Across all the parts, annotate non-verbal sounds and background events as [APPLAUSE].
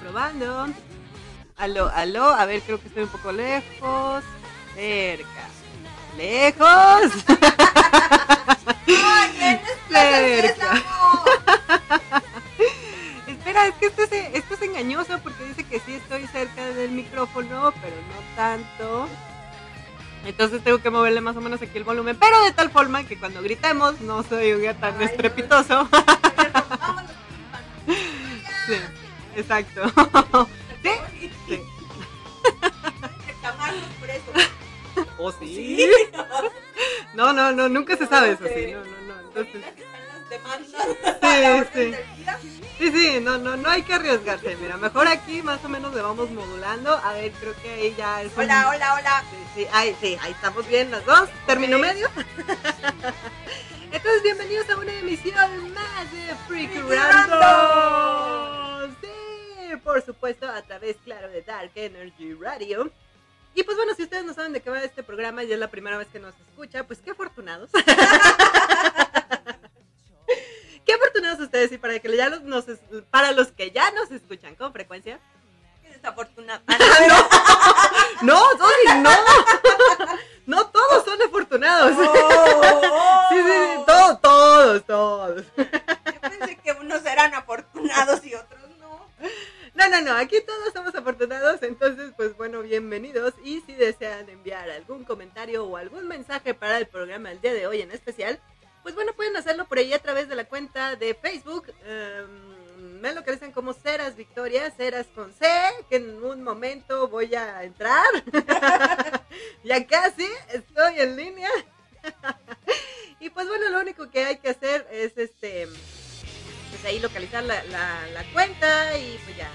Probando. Aló, aló. A ver, creo que estoy un poco lejos. Cerca. Lejos. Cerca. Espera, es que esto es, esto es engañoso porque dice que sí estoy cerca del micrófono, pero no tanto. Entonces tengo que moverle más o menos aquí el volumen, pero de tal forma que cuando gritemos no un día tan estrepitoso. sí, exacto. ¿Sí? Sí. ¿O sí? No, no, no, nunca se sabe eso, sí. No, no, no. [LAUGHS] Sí, [LAUGHS] sí. Sí, sí, no, no, no hay que arriesgarse. Mira, mejor aquí más o menos le vamos modulando. A ver, creo que ahí ya es. Hola, hola, hola. Sí, sí, ahí, sí, ahí estamos bien las dos. Término medio. [LAUGHS] Entonces, bienvenidos a una emisión más de Freak Random. Sí, por supuesto, a través, claro, de Dark Energy Radio. Y pues bueno, si ustedes no saben de qué va este programa y es la primera vez que nos escucha, pues qué afortunados. Qué afortunados ustedes y para que ya los, nos, para los que ya nos escuchan con frecuencia. Qué desafortunado. [LAUGHS] no, sorry, no. No todos son afortunados. Oh. Sí, sí, sí, todos, todos, todos. Yo pensé que unos eran afortunados y otros no. No, no, no, aquí todos somos afortunados, entonces pues bueno, bienvenidos y si desean enviar algún comentario o algún mensaje para el programa el día de hoy en especial, pues bueno, pueden hacerlo por ahí a través de la cuenta de Facebook. Um, me localizan como Ceras Victoria, Ceras con C, que en un momento voy a entrar. [LAUGHS] ya casi estoy en línea. [LAUGHS] y pues bueno, lo único que hay que hacer es este pues ahí localizar la, cuenta y pues ya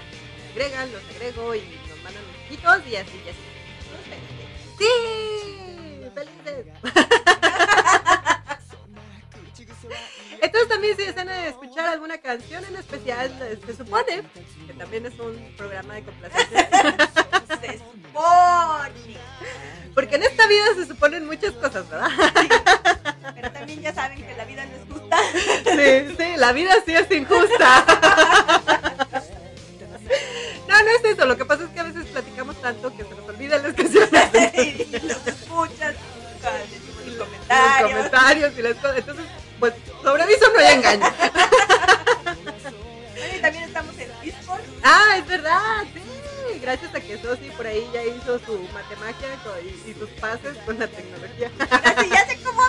agregan, los agrego y nos mandan mensajitos y así, ya Sí, felices. [LAUGHS] Entonces también si desean escuchar alguna canción en especial, se supone que también es un programa de complacencia. [LAUGHS] Se supone. Porque en esta vida se suponen muchas cosas, ¿verdad? Pero también ya saben que la vida no es justa. Sí, sí, la vida sí es injusta. No, no es eso. Lo que pasa es que a veces platicamos tanto que se nos olvidan las canciones. [LAUGHS] y los escuchas, decimos los Los comentarios. comentarios y las cosas. Entonces, pues, sobre aviso no hay engaño. Bueno, y también estamos en Discord. Ah, es verdad, sí. Gracias a que Sosi por ahí ya hizo su matemagia y, y sus pases con la tecnología. Ahora sí ya sé cómo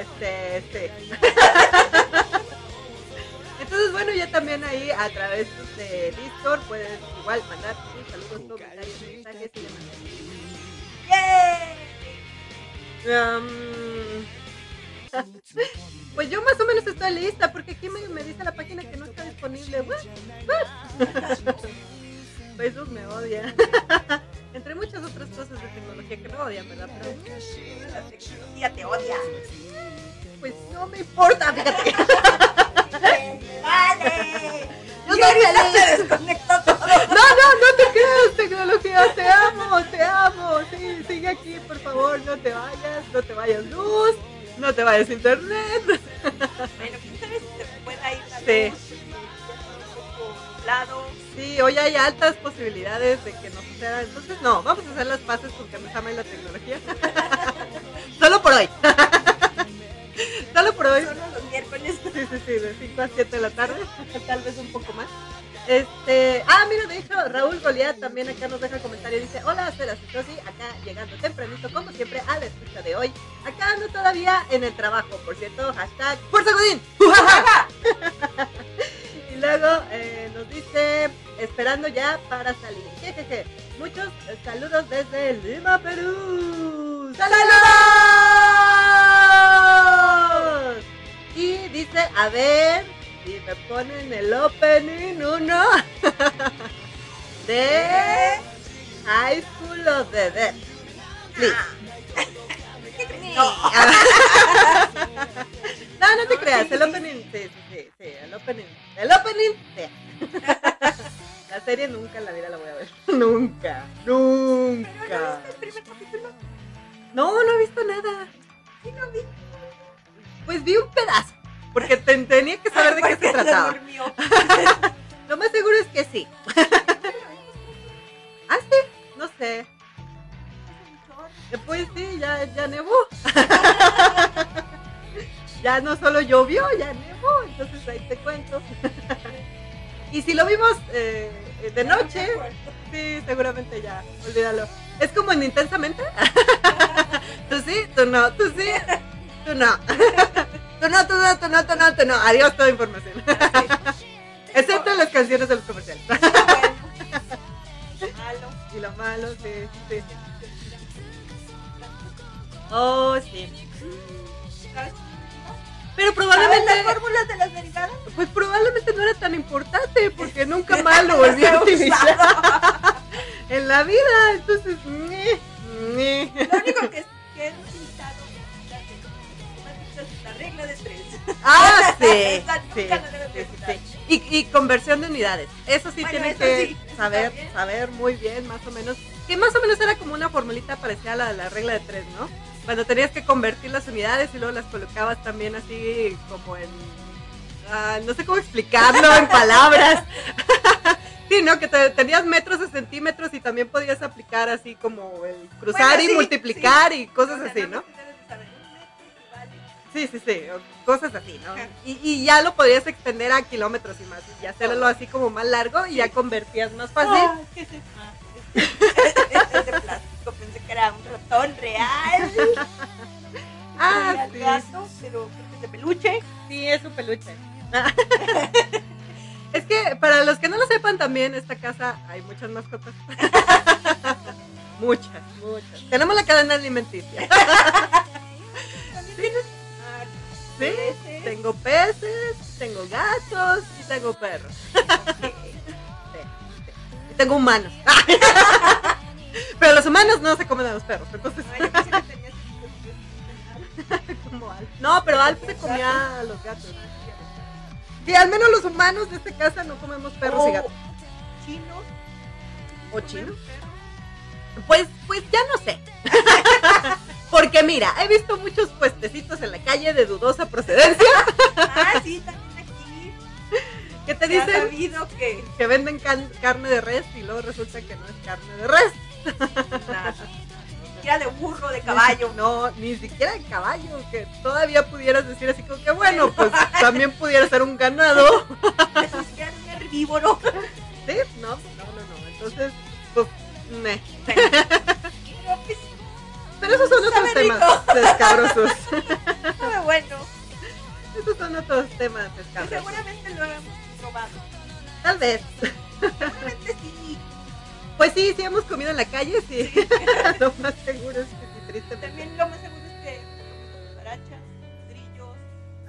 Este, este. Entonces, bueno, ya también ahí a través de Discord puedes igual mandar tus saludos, comentarios, mensajes y demás. Um, [LAUGHS] pues yo más o menos estoy lista porque aquí me, me dice la página que no está disponible. What? What? [LAUGHS] Facebook me odia. [LAUGHS] Entre muchas otras cosas de tecnología que no odian, ¿verdad? Pero La tecnología te odia. pues no me importa, fíjate. ¡Vale! Yo soy ahorita feliz. se desconectó todo. No, no, no te creas, tecnología, te amo, te amo. Sí, sigue aquí, por favor, no te vayas, no te vayas luz, no te vayas internet. Bueno, quién sabe si se pueda ir la Sí. luz, un poco nublado. Sí, hoy hay altas posibilidades de que nos suceda. Entonces, no, vamos a hacer las paces con que nos amen la tecnología. [LAUGHS] Solo por hoy. Solo por hoy. Solo los miércoles. Sí, sí, sí, de 5 a 7 de la tarde, tal vez un poco más. Este, ah, mira, de hecho, Raúl Goliat también acá nos deja comentario. Dice: Hola, Ceras y Josi, acá llegando tempranito, como siempre, a la escucha de hoy. Acá ando todavía en el trabajo, por cierto, hashtag ¡Fuerza Godín! [LAUGHS] y luego eh, nos dice: Esperando ya para salir. Jejeje. Muchos saludos desde Lima, Perú. ¡Saludos! Y dice, a ver, si me ponen el opening uno [LAUGHS] de High School of the Dead. Please. No. [LAUGHS] No, no te creas, el opening, sí, sí, sí, sí, el opening, el opening, sí. [LAUGHS] La serie nunca en la vida la voy a ver. Nunca, nunca. No, no he visto nada. Sí, no vi. Pues vi un pedazo. Porque te- tenía que saber de qué se trataba. durmió. [LAUGHS] Lo más seguro es que sí. [LAUGHS] Ah, sí. No sé. Pues sí, ya, ya nevó. [LAUGHS] ya no solo llovió, ya nevó. Entonces ahí te cuento. y si lo vimos eh, de noche, sí, seguramente ya. Olvídalo. Es como en intensamente. tú sí, tú no, tú sí, tú no. Tú no, tú no, tú no, tú no, tú no. Adiós toda información. Excepto las canciones de los comerciales. Bueno, malo. y lo malo, sí, sí. Oh, sí. Pero ¿Sabes probablemente, las fórmulas de las derivadas? pues probablemente no era tan importante porque nunca [LAUGHS] más lo volví a utilizar [LAUGHS] en la vida. Entonces, ñe, ñe. Lo único que, Ah, [LAUGHS] sí. Esa nunca sí, sí. Y, y conversión de unidades. Eso sí Bueno, tienen eso que saber, saber muy bien, más o menos. Que más o menos era como una formulita parecida a la de la regla de tres, ¿no? Cuando tenías que convertir las unidades y luego las colocabas también así como en... ah, no sé cómo explicarlo en [LAUGHS] palabras. [LAUGHS] sí, ¿no? Que te- tenías metros de centímetros y también podías aplicar así como el cruzar Bueno, y sí, multiplicar y O cosas sea, así, ¿no? Sí, sí, sí, cosas así, ¿no? Y, y ya lo podías extender a kilómetros y más, y hacerlo así como más largo y ya convertías más fácil. Ah, ¿qué es? Ah, es, [LAUGHS] es de plástico, pensé que era un ratón real. [LAUGHS] Ah, sí. gato, pero es de peluche. Sí, es un peluche. [LAUGHS] es que para los que no lo sepan también, esta casa hay muchas mascotas. muchas, muchas. Tenemos la cadena alimenticia. Sí, tengo peces, tengo gatos y tengo perros. [LAUGHS] Sí. Y tengo humanos. [LAUGHS] Pero los humanos no se comen a los perros, entonces [LAUGHS] como Alf. No, pero Alf se comía a los gatos. Sí, al menos los humanos de esta casa no comemos perros y gatos. chinos. ¿O chinos? Pues, pues ya no sé. Porque mira, he visto muchos puestecitos en la calle de dudosa procedencia [LAUGHS] Ah, sí, también aquí. que te Se ha dicen sabido que que venden carne de res y luego resulta que no es carne de res. nada. Ni siquiera de burro, de caballo. No, ni siquiera de caballo, que todavía pudieras decir así como que bueno, pues también pudiera ser un ganado. Ni siquiera un herbívoro. Sí, no, no, no, no. Entonces, pues, meh. Pero esos son otros temas escabrosos. [LAUGHS] sabe bueno. Esos son otros temas escabrosos. seguramente lo hemos probado. Tal vez. Seguramente sí. Pues sí, sí hemos comido en la calle, sí. [LAUGHS] Lo más seguro es que sí, tristemente. También lo más seguro es que cucarachas, grillos.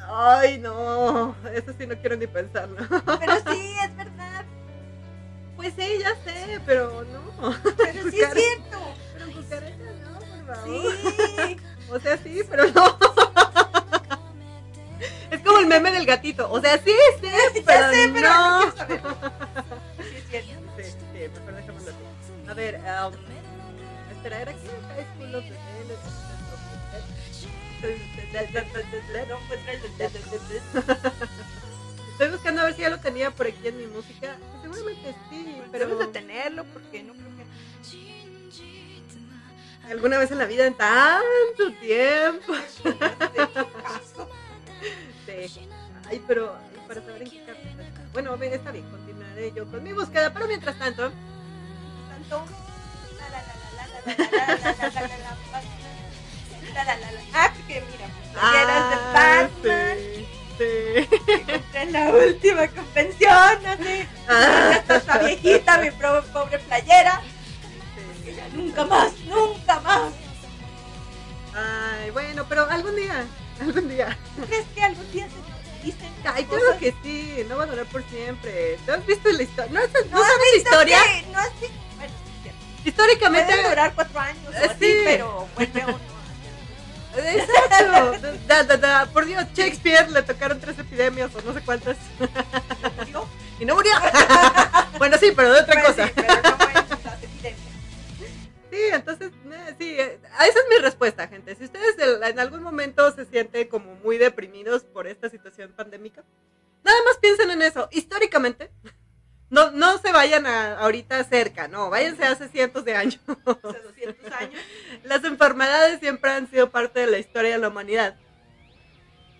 Ay, no, eso sí no quiero ni pensarlo. Pero sí, [LAUGHS] es verdad. Pues sí, ya sé, pero no. Pero sí es cierto. Pero cucarachas Sí. O sea, sí, pero no. Es como el meme del gatito. O sea, sí, sí, pero, ya sé, pero no, no. [LAUGHS] saber. Sí. Sí, sí, mejor déjamelo así. A ver, um, espera, ¿era aquí? High School of Estoy buscando a ver si ya lo tenía por aquí en mi música. Seguramente sí, pero Debes de tenerlo porque no creo que alguna vez en la vida en tanto tiempo. Ay, pero para saber en qué. Bueno, está bien, continuaré yo con mi búsqueda, pero mientras tanto. Tanto. Ah, que mira, de ah, sí, sí. En la última convención, así. Ah. Esta viejita, mi pobre playera. Nunca más, nunca más. Ay, bueno, pero algún día, algún día. ¿Tú crees que algún día se dicen Ay, cosas? claro que sí, no va a durar por siempre. ¿Tú has visto la historia? ¿No, has- no ¿No has sabes visto historia? que No has visto. Bueno. Históricamente. Puede durar cuatro años o Eh, así, sí. pero vuelve uno. Exacto. [LAUGHS] Da, da, da. Por Dios, Shakespeare le tocaron tres epidemias o no sé cuántas. [LAUGHS] Y no murió. [LAUGHS] bueno, sí, pero de otra Pues cosa. sí, pero no vayan a, ahorita cerca, no, váyanse hace cientos de años. [LAUGHS] Hace 200 años. Las enfermedades siempre han sido parte de la historia de la humanidad.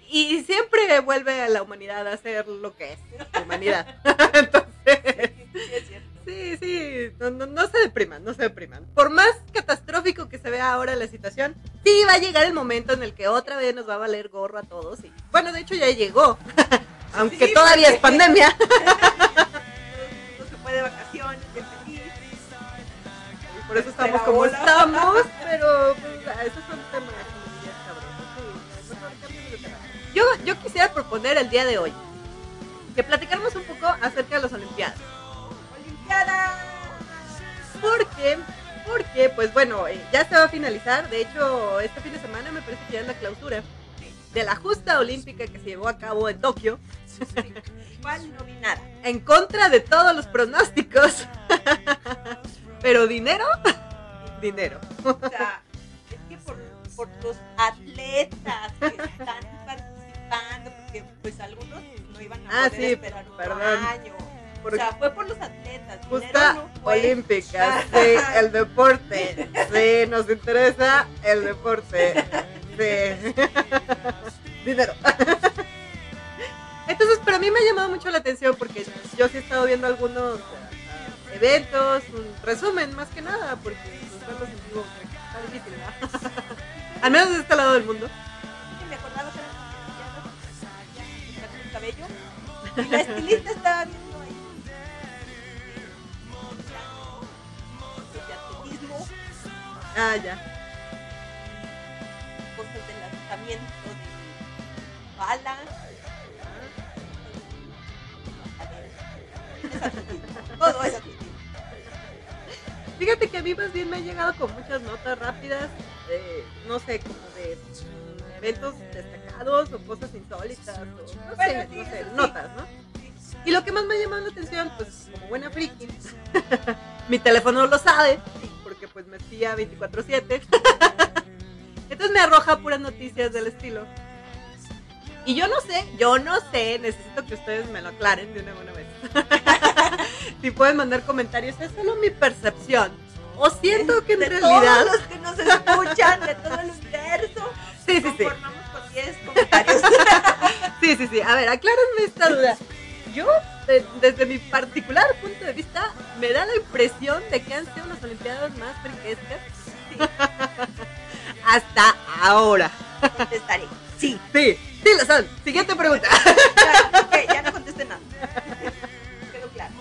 Y siempre vuelve a la humanidad a ser lo que es, la humanidad. [LAUGHS] Entonces, Sí, sí, es cierto. sí, sí, no, no- no se depriman, no se depriman. Por más catastrófico que se vea ahora la situación, sí va a llegar el momento en el que otra vez nos va a valer gorro a todos. Y, bueno, de hecho ya llegó, [LAUGHS] aunque Sí, todavía es porque- pandemia. Puede de vacaciones, de feliz. Y por eso estamos Espera, como hola. estamos, [LAUGHS] pero pues, esos son temas bien. Yo, yo quisiera proponer el día de hoy que platicáramos un poco acerca de las Olimpiadas. Olimpiada. Porque, porque, pues bueno, eh, ya se va a finalizar. De hecho, este fin de semana me parece que ya es la clausura de la justa olímpica que se llevó a cabo en Tokio, Igual no vi nada. en contra de todos los pronósticos. [LAUGHS] Pero dinero, dinero. O sea, es que por, por los atletas que están participando, porque pues algunos no iban a Ah, poder sí, esperar otro perdón. año. Porque- O sea, fue por los atletas. Justa no fue. olímpica, [LAUGHS] sí, el deporte, sí, nos interesa el deporte, sí. [LAUGHS] Dinero. Entonces, pero a mí me ha llamado mucho la atención porque yo sí he estado viendo algunos ah, eventos, un resumen más que nada, porque los verlos en vivo está difícil, ¿verdad? Al menos de este lado del mundo. me acordaba que ya, cabello. Y la estilista estaba viendo ahí. De atletismo, Ah, ya. cosas de lanzamiento de bala. Es [LAUGHS] Todo es. Fíjate que a mí más bien me han llegado con muchas notas rápidas, de, no sé, como de eventos destacados o cosas insólitas, o no sé, no sé, notas, ¿no? Y lo que más me ha llamado la atención, pues como buena friki, [LAUGHS] mi teléfono lo sabe, porque pues me espía 24/7. [LAUGHS] Entonces me arroja puras noticias del estilo. Y yo no sé, yo no sé, necesito que ustedes me lo aclaren de una buena vez. [LAUGHS] si pueden mandar comentarios, es solo mi percepción. O siento que en de realidad... todos los que nos escuchan, de todo el universo, [LAUGHS] Sí, sí, sí. con 10 comentarios. [LAUGHS] Sí, sí, sí. A ver, aclárenme esta duda. Yo, de- desde mi particular punto de vista, me da la impresión de que han sido unas Olimpiadas más friquescas hasta ahora. Contestaré. Sí. Sí, sí lo son. Siguiente pregunta. [LAUGHS] Ya, ok, ya no contesté nada. Quedó claro.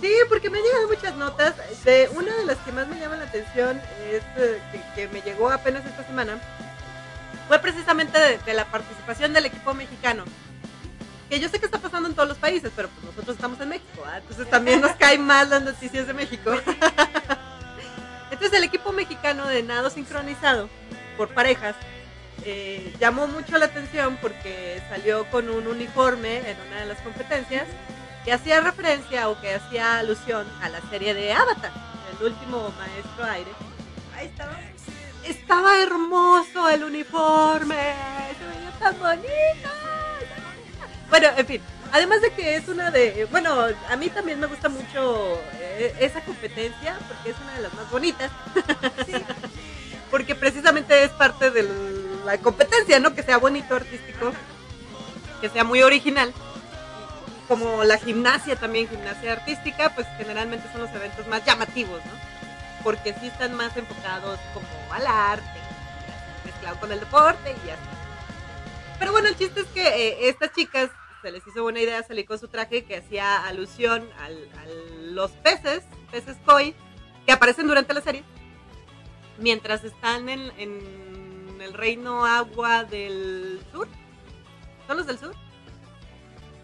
Sí, porque me han llegado muchas notas. De una de las que más me llama la atención es eh, que, que me llegó apenas esta semana. Fue precisamente de, de la participación del equipo mexicano. Que yo sé que está pasando en todos los países, pero pues nosotros estamos en México, ¿ah? entonces también nos caen más las noticias de México. [LAUGHS] Entonces el equipo mexicano de nado sincronizado por parejas eh, llamó mucho la atención porque salió con un uniforme en una de las competencias que hacía referencia o que hacía alusión a la serie de Avatar, el último maestro aire. Ahí estaba. Estaba hermoso el uniforme, se veía tan bonito. Bueno, en fin, además de que es una de, bueno, a mí también me gusta mucho eh, esa competencia porque es una de las más bonitas. [LAUGHS] porque precisamente es parte de la competencia, ¿no? Que sea bonito, artístico, que sea muy original. Como la gimnasia también, gimnasia artística, pues generalmente son los eventos más llamativos, ¿no? Porque sí están más enfocados como al arte, mezclado con el deporte y así. Pero bueno, el chiste es que eh, estas chicas se les hizo buena idea salir con su traje que hacía alusión al- a los peces, peces koi, que aparecen durante la serie, mientras están en el reino agua del sur. ¿Son los del sur?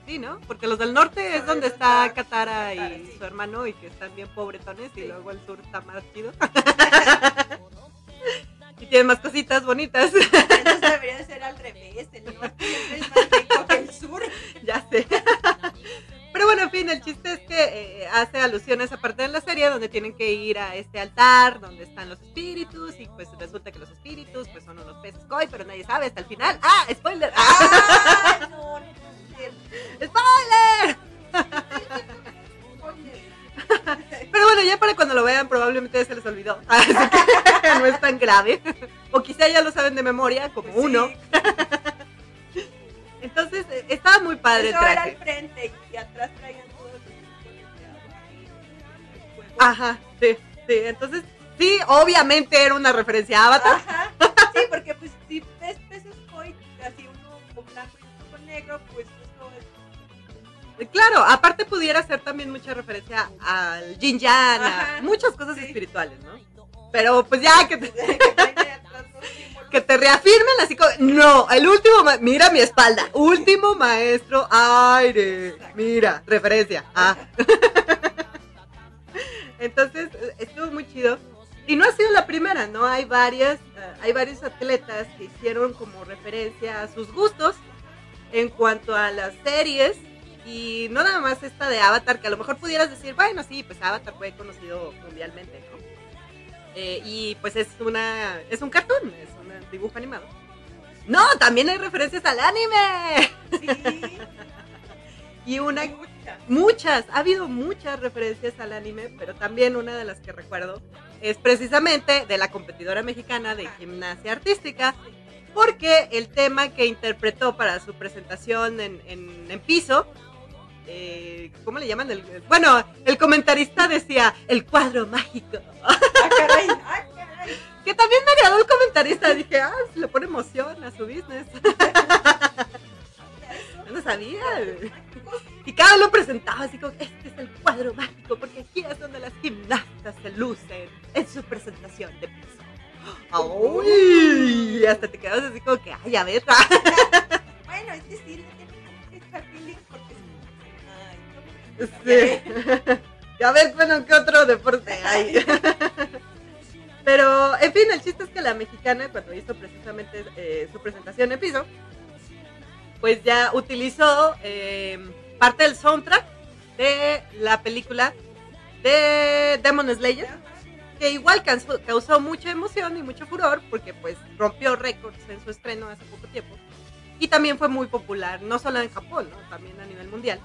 Sí, ¿no? Porque los del norte es donde está Katara y su hermano y que están bien pobretones y luego el sur está más chido. [LAUGHS] y tiene más cositas bonitas. Entonces debería de ser al revés. El norte es más rico que el sur. [LAUGHS] ya sé. Pero bueno, en fin, el chiste es que eh, hace alusión a esa parte de la serie donde tienen que ir a este altar donde están los espíritus y pues resulta que los espíritus pues son unos peces koi, pero nadie sabe hasta el final. ¡Ah! ¡Spoiler! ¡Ah! Ay, no, no puede ser. ¡Spoiler! [LAUGHS] para cuando lo vean probablemente se les olvidó. [LAUGHS] Así que [LAUGHS] no es tan grave. O quizá ya lo saben de memoria, como Pues sí, uno. Entonces, eh, estaba muy padre el Eso era al frente y atrás traían todos los de. Ajá, sí, sí. Entonces, sí, obviamente era una referencia a Avatar. Ajá. [LAUGHS] Sí, porque pues si ves peces koi, así uno con blanco y uno con negro, pues eso es Claro, aparte pudiera ser también mucha referencia al Jin Yang, a muchas cosas sí. espirituales, ¿no? Pero pues ya que te, [LAUGHS] [LAUGHS] que te reafirmen así como, no, el último, mira mi espalda, último maestro aire, mira, referencia, ah. [LAUGHS] Entonces, estuvo muy chido. Y no ha sido la primera, ¿no? Hay varias, eh, hay varios atletas que hicieron como referencia a sus gustos en cuanto a las series. Y no nada más esta de Avatar, que a lo mejor pudieras decir, bueno, sí, pues Avatar fue conocido mundialmente, ¿no? Eh, y pues es una es un cartoon, es dibujo animado. No, también hay referencias al anime. Sí, [LAUGHS] Y una mucha. muchas, ha habido muchas referencias al anime, pero también una de las que recuerdo es precisamente de la competidora mexicana de gimnasia artística, porque el tema que interpretó para su presentación en, en- en piso, eh, ¿cómo le llaman? El- bueno, el comentarista decía, el cuadro mágico. Ah, caray, también me agradó el comentarista, dije, ah, se le pone emoción a su business. [LAUGHS] No sabía. Y cada vez lo presentaba así como, este es el cuadro mágico, porque aquí es donde las gimnastas se lucen en su presentación de piso. ¡Ay! Y hasta te quedas así como que, ay, a ver. [LAUGHS] Bueno, es sí, le tienen que porque Ay, ¿cómo? Sí. [LAUGHS] Y a ver, bueno, ¿qué otro deporte hay? Pero, en fin, el chiste es que la mexicana, cuando hizo precisamente eh, su presentación en piso, pues ya utilizó eh, parte del soundtrack de la película de Demon Slayer, que igual causó, mucha emoción y mucho furor, porque pues rompió récords en su estreno hace poco tiempo. Y también fue muy popular, no solo en Japón, también a nivel mundial.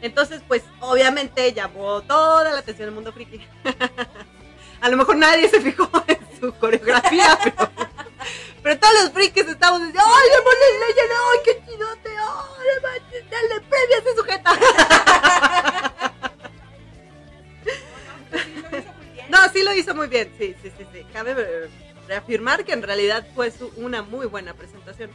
Entonces, pues obviamente llamó toda la atención del mundo friki. [LAUGHS] a lo mejor nadie se fijó [LAUGHS] en su coreografía, pero, pero todos los frikis estamos diciendo, ¡ay, Demon Slayer! ¡Ay, qué chidote! ¡Ay, dale premio a ese sujeta! [LAUGHS] No, sí lo hizo muy bien. Sí sí, sí, sí. Cabe reafirmar que en realidad fue su- una muy buena presentación.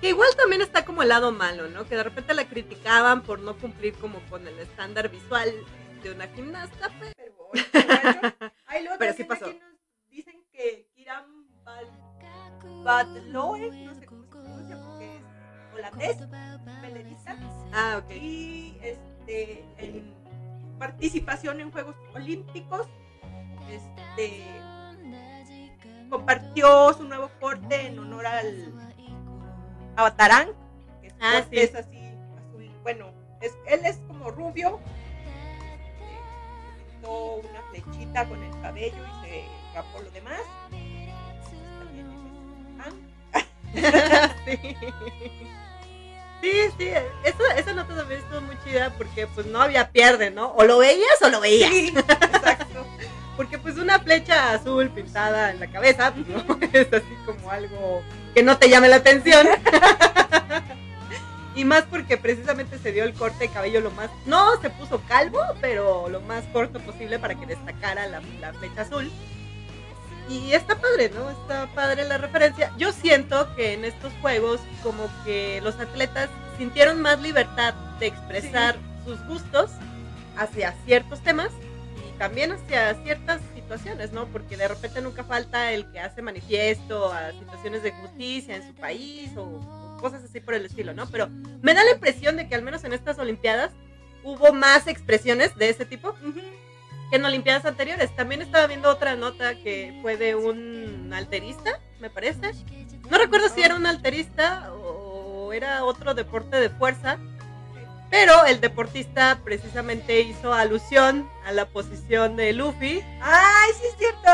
Que igual también está como el lado malo, ¿no? Que de repente la criticaban por no cumplir como con el estándar visual de una gimnasta, pero... [LAUGHS] Pero bueno, bueno. Ay, luego Pero sí pasó. aquí nos dicen que Kiran Badloe, no sé cómo se pronuncia porque es holandés, Ah, ok. y este, en participación en Juegos Olímpicos, este, compartió su nuevo corte en honor al Avatarán, que Ah, sí. es así azul, bueno, es, él es como rubio, este, una flechita con el cabello y se rapó lo demás. También es fan. sí. Sí, sí, eso, esa nota también estuvo muy chida porque pues no había pierde, ¿no? O lo veías o lo veías. Sí, exacto. [LAUGHS] Porque pues una flecha azul pintada en la cabeza, pues no [LAUGHS] es así como algo que no te llame la atención. [LAUGHS] y más porque precisamente se dio el corte de cabello lo más, no se puso calvo, pero lo más corto posible para que destacara la, la flecha azul. Y está padre, ¿no? Está padre la referencia. Yo siento que en estos juegos como que los atletas sintieron más libertad de expresar sus gustos hacia ciertos temas y también hacia ciertas situaciones, ¿no? Porque de repente nunca falta el que hace manifiesto a situaciones de justicia en su país o, o cosas así por el estilo, ¿no? Pero me da la impresión de que al menos en estas Olimpiadas hubo más expresiones de ese tipo que en Olimpiadas anteriores. También estaba viendo otra nota que fue de un alterista, me parece. No recuerdo si era un alterista o era otro deporte de fuerza, pero el deportista precisamente hizo alusión a la posición de Luffy Ay, sí es cierto.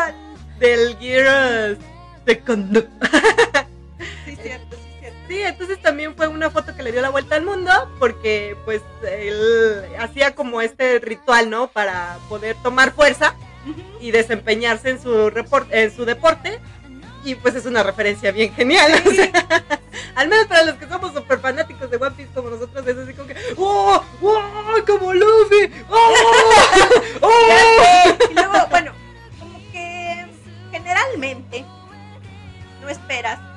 del Kondo. [LAUGHS] Sí entonces también fue una foto que le dio la vuelta al mundo porque pues él hacía como este ritual, ¿no? Para poder tomar fuerza y desempeñarse en su, report en su deporte. Y pues es una referencia bien genial. [LAUGHS] o sea, al menos para los que somos súper fanáticos de One Piece como nosotros, es así como que ¡Oh! ¡Oh! ¡Como Luffy! ¡Oh! [LAUGHS] ¡Oh! Y luego, bueno, como que generalmente no esperas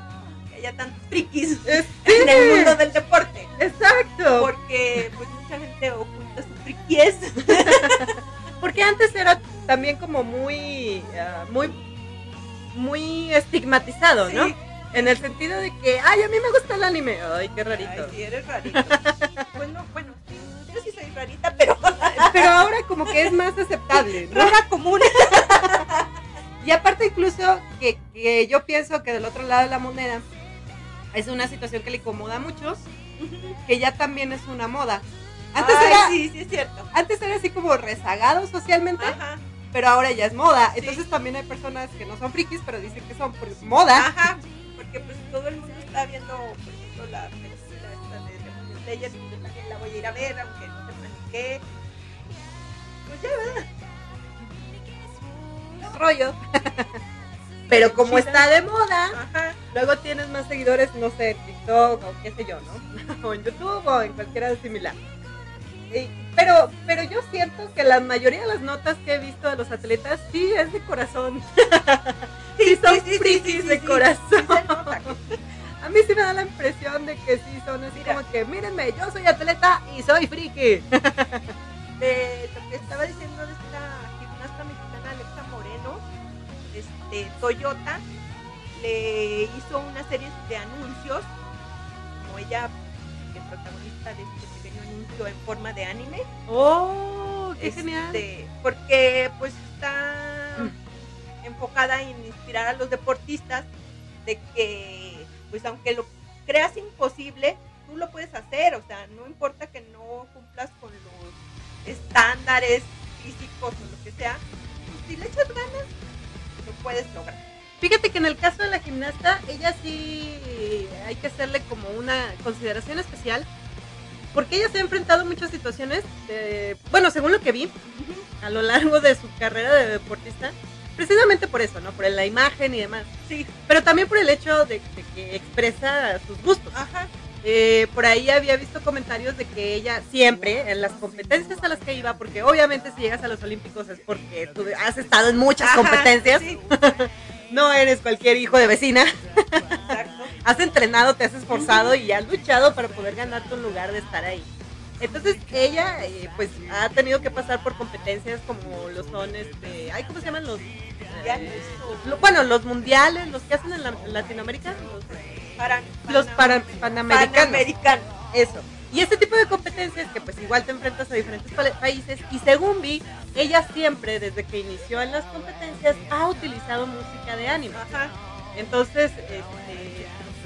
haya tantos frikis Es- [LAUGHS] [LAUGHS] en el mundo del deporte. Exacto. Porque pues mucha gente oculta su friquiez. [LAUGHS] Porque antes era también como muy, ah, muy, muy estigmatizado, ¿no? En el sentido de que, ay, a mí me gusta el anime. Ay, qué rarito. Ay, sí, eres rarito. Bueno, bueno, sí, yo sí soy rarita, pero Pero ahora como que es más aceptable, ¿no? rara común. Y aparte incluso que, que yo pienso que del otro lado de la moneda es una situación que le incomoda a muchos, [LAUGHS] que ya también es una moda. Antes, Ay, era, sí, sí es cierto. antes era así como rezagado socialmente, Ajá, pero ahora ya es moda. Sí. Entonces también hay personas que no son frikis, pero dicen que son por moda. ajá, porque pues todo el mundo está viendo, por ejemplo, la película esta de Demon Slayer, y yo también la voy a ir a ver, aunque no sepa ni qué. Pues ya, ¿verdad? rollo. [LAUGHS] Pero como está de moda, Ajá, luego tienes más seguidores, no sé, en TikTok o qué sé yo, ¿no? [LAUGHS] o en YouTube o en cualquiera similar. Y- pero, pero yo siento que la mayoría de las notas que he visto de los atletas sí es de corazón. [LAUGHS] sí, son frikis de corazón. sí se nota. A mí sí me da la impresión de que sí son así Mira. como que, mírenme, yo soy atleta y soy friki. [LAUGHS] de lo que estaba diciendo de este Toyota le hizo una serie de anuncios, como ella, que es protagonista de este pequeño anuncio en forma de anime. ¡Oh, qué Este, genial! Porque pues está enfocada en inspirar a los deportistas de que, pues aunque lo creas imposible, tú lo puedes hacer, o sea, no importa que no cumplas con los estándares físicos o lo que sea, pues, si le echas ganas, puedes lograr. Fíjate que en el caso de la gimnasta, ella sí hay que hacerle como una consideración especial, porque ella se ha enfrentado a muchas situaciones, de- bueno, según lo que vi, a lo largo de su carrera de deportista, precisamente por eso, ¿no? Por la imagen y demás, Sí, pero también por el hecho de, de que expresa sus gustos. ajá, Eh, por ahí había visto comentarios de que ella siempre, en las competencias a las que iba, porque obviamente si llegas a los Olímpicos es porque tú has estado en muchas ajá, competencias, Sí, [LAUGHS] no eres cualquier hijo de vecina. [LAUGHS] has entrenado, te has esforzado y has luchado para poder ganarte un lugar de estar ahí. Entonces ella eh, pues ha tenido que pasar por competencias como lo son este, ay, ¿cómo se llaman los? Lo- bueno, los mundiales, los que hacen en, la- en Latinoamérica, los, Los para- panamericanos. panamericanos. Eso. Y este tipo de competencias que pues igual te enfrentas a diferentes pa- países y según vi, ella siempre desde que inició en las competencias ha utilizado música de anime. Ajá. Entonces, este,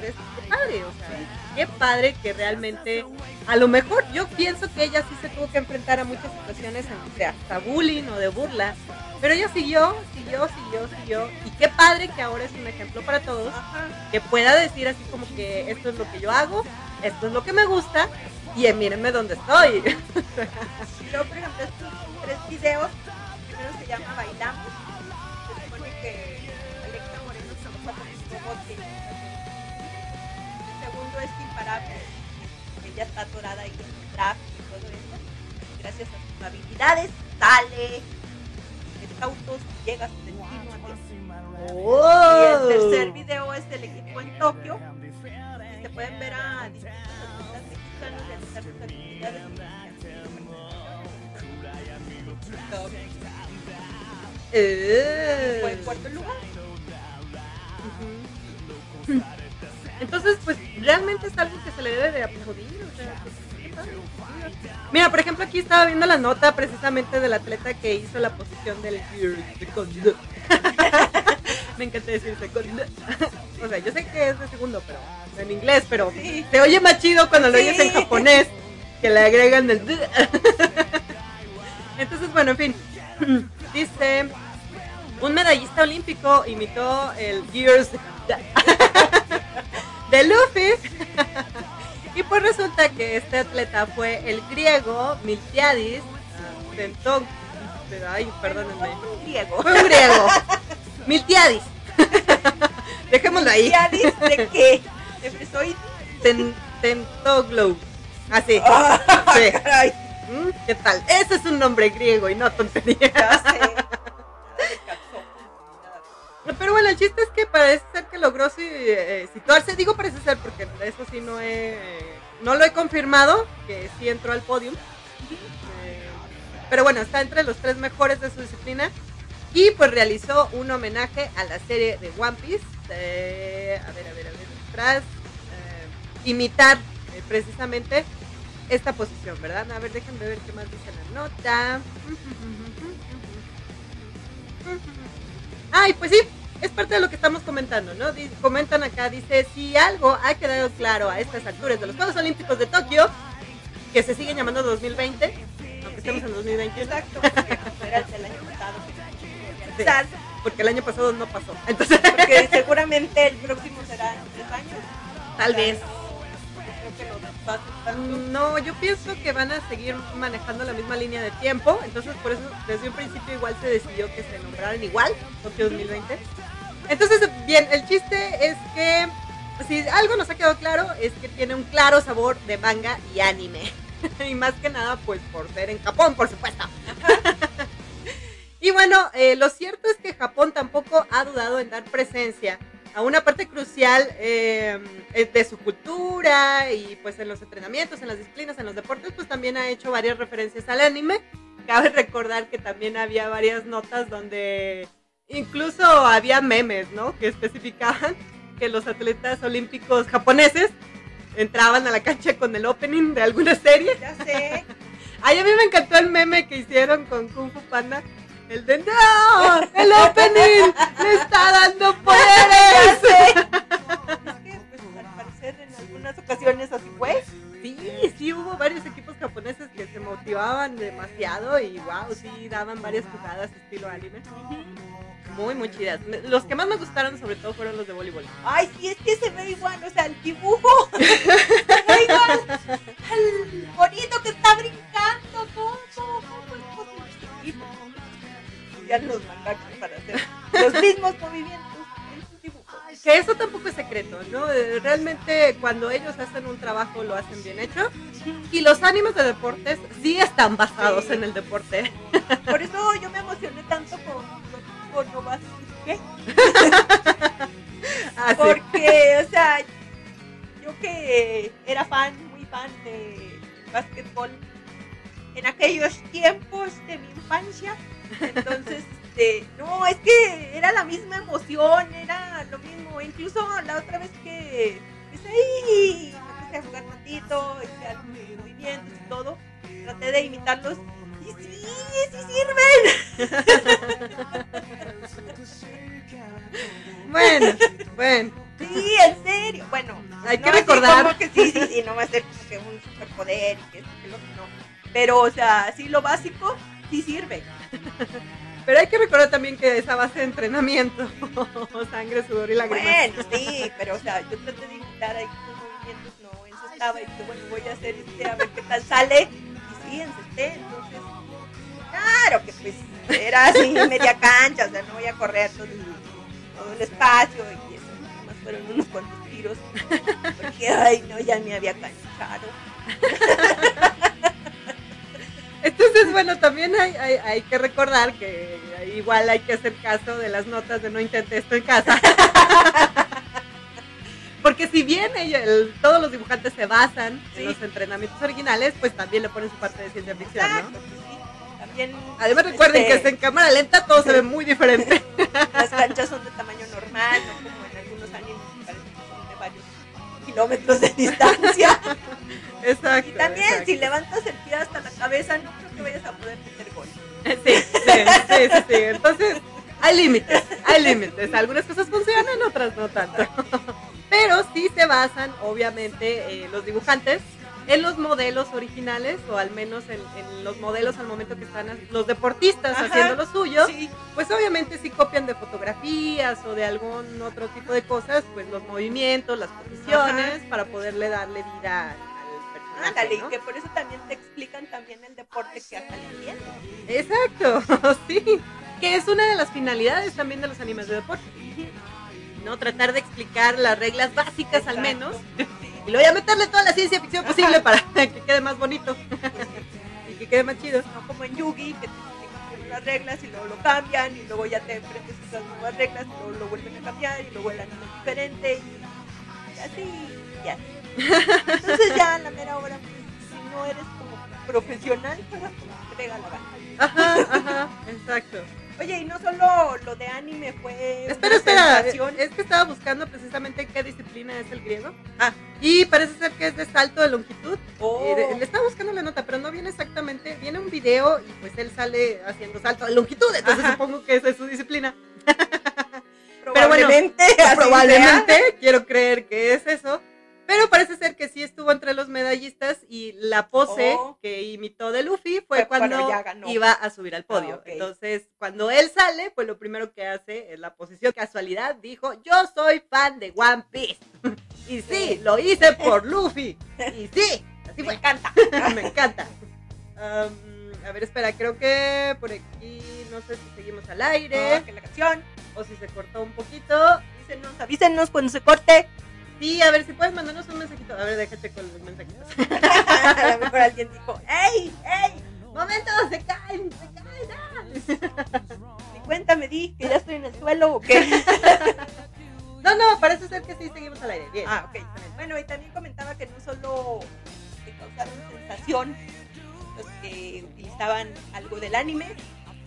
qué padre, o sea, qué padre que realmente, a lo mejor yo pienso que ella sí se tuvo que enfrentar a muchas situaciones de hasta bullying o de burla, pero ella siguió, siguió, siguió, siguió, y qué padre que ahora es un ejemplo para todos, que pueda decir así como que esto es lo que yo hago, esto es lo que me gusta, y mírenme dónde estoy. Y luego, por ejemplo, estos tres videos, primero se llama Bailamos. Ella está atorada ahí en el draft y todo eso. Gracias a sus habilidades sale de autos llega a su destino. Y el tercer video es del equipo en Tokio. Y se pueden ver a distintos atletas mexicanos realizar sus actividades. Fue en cuarto lugar. Ujú. [LAUGHS] Entonces, pues realmente es algo que se le debe de aplaudir. o sea, pues. Mira, por ejemplo, aquí estaba viendo la nota precisamente del atleta que hizo la posición del segundo. [LAUGHS] Me encanta decir segundo. O sea, yo sé que es de segundo, pero en inglés, pero Sí. se oye más chido cuando lo Sí. oyes en japonés, que le agregan el. Entonces, bueno, en fin. [CLEARS THROAT] Dice, un medallista olímpico imitó el Gears [LAUGHS] de Luffy [LAUGHS] y pues resulta que este atleta fue el griego Miltiadis Tentog. Ay, perdónenme. Un griego. Fue un griego. Miltiadis. [LAUGHS] Dejémoslo ahí. ¿Miltiadis de qué? ¿De frisoid? Ten, Tentoglow. Así. Ah, Sí. caray. ¿Mm? ¿Qué tal? Ese es un nombre griego y no tontería. Ya sé. [LAUGHS] Pero bueno, el chiste es que parece ser que logró eh, situarse. Digo parece ser porque eso sí no he, no lo he confirmado, que sí entró al podium. Eh, pero bueno, está entre los tres mejores de su disciplina. Y pues realizó un homenaje a la serie de One Piece. eh, a ver, a ver, a ver, tras imitar precisamente esta posición, ¿verdad? A ver, déjenme ver qué más dice la nota. Ay, pues sí, es parte de lo que estamos comentando, ¿no? Comentan acá, dice, si algo ha quedado claro a estas alturas de los Juegos Olímpicos de Tokio, que se siguen llamando 2020, aunque estemos en 2021, Exacto, [LAUGHS] porque era el del año pasado. Sí. Quizás, porque el año pasado no pasó. Entonces, Porque [LAUGHS] seguramente el próximo será en tres años. tal vez. Tanto. No, yo pienso que van a seguir manejando la misma línea de tiempo, entonces por eso desde un principio igual se decidió que se nombraran igual, Tokio 2020. Entonces, bien, el chiste es que si algo nos ha quedado claro es que tiene un claro sabor de manga y anime. [LAUGHS] y más que nada, pues por ser en Japón, por supuesto. [LAUGHS] y bueno, eh, lo cierto es que Japón tampoco ha dudado en dar presencia a una parte crucial eh, de su cultura y pues en los entrenamientos, en las disciplinas, en los deportes, pues también ha hecho varias referencias al anime. Cabe [LAUGHS] recordar que también había varias notas donde incluso había memes, ¿no? Que especificaban que los atletas olímpicos japoneses entraban a la cancha con el opening de alguna serie. Ya sé. [LAUGHS] Ay, a mí me encantó el meme que hicieron con Kung Fu Panda. El de ¡No! ¡El opening! ¡Le está dando poderes! [LAUGHS] al parecer, en algunas ocasiones así fue. Sí, sí, hubo varios equipos japoneses que se motivaban demasiado y wow, sí, daban varias jugadas estilo anime. Muy, muy chidas. Los que más me gustaron sobre todo fueron los de voleibol. Ay, sí, es que se ve igual, o sea, el dibujo [LAUGHS] se ve igual al bonito que está brincando, todo, Los mangakas para hacer los mismos movimientos en sus dibujos. Que eso tampoco es secreto, ¿no? Eh, Realmente cuando ellos hacen un trabajo lo hacen bien hecho. Y los animes de deportes sí están basados Sí. en el deporte. Por eso yo me emocioné tanto con, con. ¿Qué? [LAUGHS] Así. Porque, o sea, yo que era fan, muy fan de básquetbol en aquellos tiempos de mi infancia, entonces, este, no, es que era la misma emoción, era lo mismo, incluso la otra vez que empecé ahí, me puse a jugar tantito, hice algunos movimientos y todo, traté de imitarlos, y sí, sí sirven, [LAUGHS] Bueno, bueno. sí, en serio, bueno, Hay que no recordar. como que sí, sí, sí, no va a ser como que un superpoder y que esto, que lo otro, no. Pero, o sea, sí, lo básico sí sirve. Pero hay que recordar también que es a base de entrenamiento. [LAUGHS] Sangre, sudor y lágrimas. Bueno, sí, pero, o sea, yo traté de imitar ahí sus movimientos, no encestaba y dije, bueno, voy a hacer este, a ver qué tal sale. Y sí, encesté, entonces, claro que pues era así media cancha, o sea, no voy a correr todo el, todo el espacio y eso, nomás fueron unos cuantos tiros. Porque, ay, no, ya me había canchado. [LAUGHS] Entonces, bueno, también hay, hay, hay que recordar que igual hay que hacer caso de las notas de no intente esto en casa. [LAUGHS] Porque si bien ella- el- todos los dibujantes se basan Sí. en los entrenamientos originales, pues también le ponen su parte de ciencia ficción, Exacto, ¿no? sí. También. Además recuerden este, que es en cámara lenta todo se ve muy diferente. [LAUGHS] Las canchas son de tamaño normal, no como en algunos animes que son de varios kilómetros de distancia. [LAUGHS] Exacto. Y también, exacto. si levantas el pie hasta la cabeza, no creo que vayas a poder meter gol. Sí, sí, sí, sí, sí. Entonces, hay límites, hay límites. Algunas cosas funcionan, otras no tanto. Pero sí se basan, obviamente, eh, los dibujantes en los modelos originales o al menos en, en los modelos al momento que están los deportistas Ajá, haciendo lo suyo, Sí, pues obviamente si copian de fotografías o de algún otro tipo de cosas, pues los movimientos, las posiciones para poderle darle vida. Ándale, ¿no? y que por eso también te explican también el deporte que hasta le entiendes. Exacto, [LAUGHS] sí, que es una de las finalidades también de los animes de deporte. ¿no? Tratar de explicar las reglas básicas al menos [LAUGHS] y luego ya meterle toda la ciencia ficción posible para [LAUGHS] que quede más bonito y que quede más chido. No como en Yugi, que te explican las reglas y luego lo cambian y luego ya te aprendes esas nuevas reglas y luego lo vuelven a cambiar y luego el anime es diferente y así, y así. Entonces ya a la mera hora, pues, si no eres como profesional, pues pega la. Ajá, ajá, exacto. Oye, y no solo lo de anime fue Espera, espera, es que estaba buscando precisamente qué disciplina es el griego. Ah. Y parece ser que es de salto de longitud. Oh, Eh, le estaba buscando la nota, pero no viene exactamente. Viene un video y pues él sale haciendo salto de longitud, entonces Ajá. supongo que esa es su disciplina. [LAUGHS] probablemente, Probablemente, quiero creer que es eso. Pero parece ser que sí estuvo entre los medallistas y la pose Oh. que imitó de Luffy fue, Fue cuando iba a subir al podio. Ah, ok. Entonces, cuando él sale, pues lo primero que hace es la posición. Casualidad, dijo, yo soy fan de One Piece. [LAUGHS] y sí, Sí. lo hice [LAUGHS] por Luffy. Y sí, así Me encanta. [LAUGHS] Me encanta. Am, a ver, espera, creo que por aquí, no sé si seguimos al aire Ah, que la canción. o si se cortó un poquito. Avísenos, avísenos cuando se corte. Sí, a ver si puedes mandarnos un mensajito. A ver, déjate con los mensajitos. [LAUGHS] a lo mejor alguien dijo, ¡Ey! ¡Ey! ¡Momento! ¡Se caen! ¡Se caen! ¡ah! Cuenta me di que ya estoy en el suelo o qué. [LAUGHS] No, no, parece ser que sí seguimos al aire. Bien. ah, ok. Bueno, y también comentaba que no solo te causaron sensación los que utilizaban algo del anime,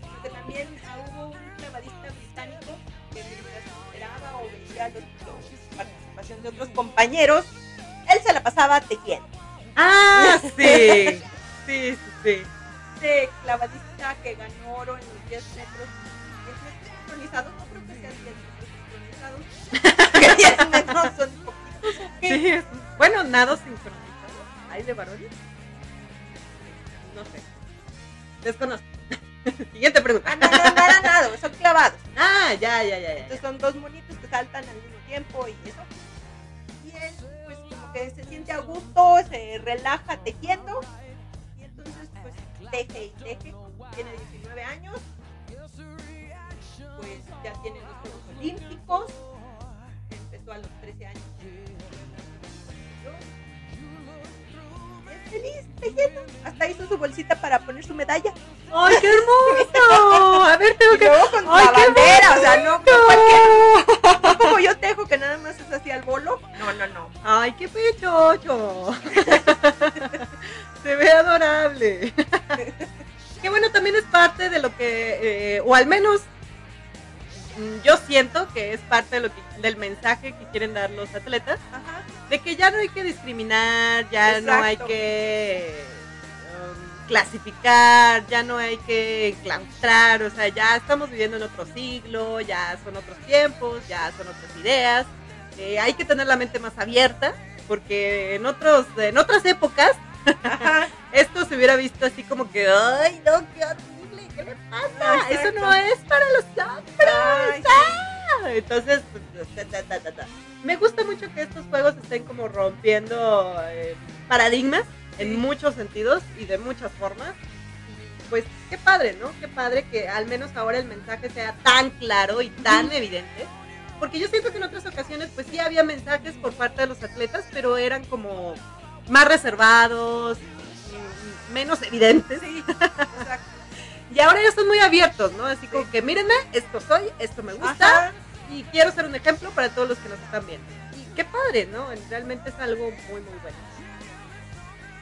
sino que también hubo un clavadista británico que esperaba o veía los, los- participación de otros compañeros, él se la pasaba tejiendo. Ah, [LAUGHS] sí. Sí, sí, sí. Este clavadista que ganó oro en los 10 metros, ¿es metros sincronizados? No creo que sean 10 metros sincronizados. [LAUGHS] Que 10 metros son poquitos o qué? Sí, es- bueno, nado sincronizado. ¿Hay de varones? No sé. Desconozco. [LAUGHS] Siguiente pregunta. Ah, no, no, no era nada, son clavados. Ah, ya, ya, ya, ya. Entonces son dos monitos que saltan al mismo tiempo y eso. Que se siente a gusto, se relaja tejiendo. Y entonces, pues teje y teje. Tiene 19 años. Pues ya tiene los Juegos Olímpicos. Empezó a los 13 feliz tejiendo. Hasta hizo su bolsita para poner su medalla. ¡Ay, qué hermoso! A ver, tengo Y que... luego con ¡Ay, la qué bandera, o sea, no con cualquier! No como yo tejo que nada más es así al bolo. No, no, no. ¡Ay, qué pechocho! Se ve adorable. que bueno, también es parte de lo que, eh, o al menos mm, yo siento que es parte de lo que, del mensaje que quieren dar los atletas, Ajá. De que ya no hay que discriminar, ya no hay que um, clasificar, ya no hay que claustrar, o sea, ya estamos viviendo en otro siglo, ya son otros tiempos, ya son otras ideas, eh, hay que tener la mente más abierta, porque en otros, en otras épocas [LAUGHS] esto se hubiera visto así como que, ay, no, qué horrible, ¿qué le pasa? Eso no es para los hombres. Ay, Ah, Entonces, ta, ta, ta. Me gusta mucho que estos juegos estén como rompiendo eh, paradigmas en muchos sentidos y de muchas formas. Y, Pues qué padre, ¿no? Qué padre que al menos ahora el mensaje sea tan claro y tan evidente. Porque yo siento que en otras ocasiones pues sí había mensajes por parte de los atletas, pero eran como más reservados, mm, menos evidentes. Sí, exacto. [LAUGHS] Y ahora ya son muy abiertos, ¿no? Así como que mírenme, esto soy, esto me gusta Ajá. Y quiero ser un ejemplo para todos los que nos están viendo. Y qué padre, ¿no? Realmente es algo muy, muy bueno.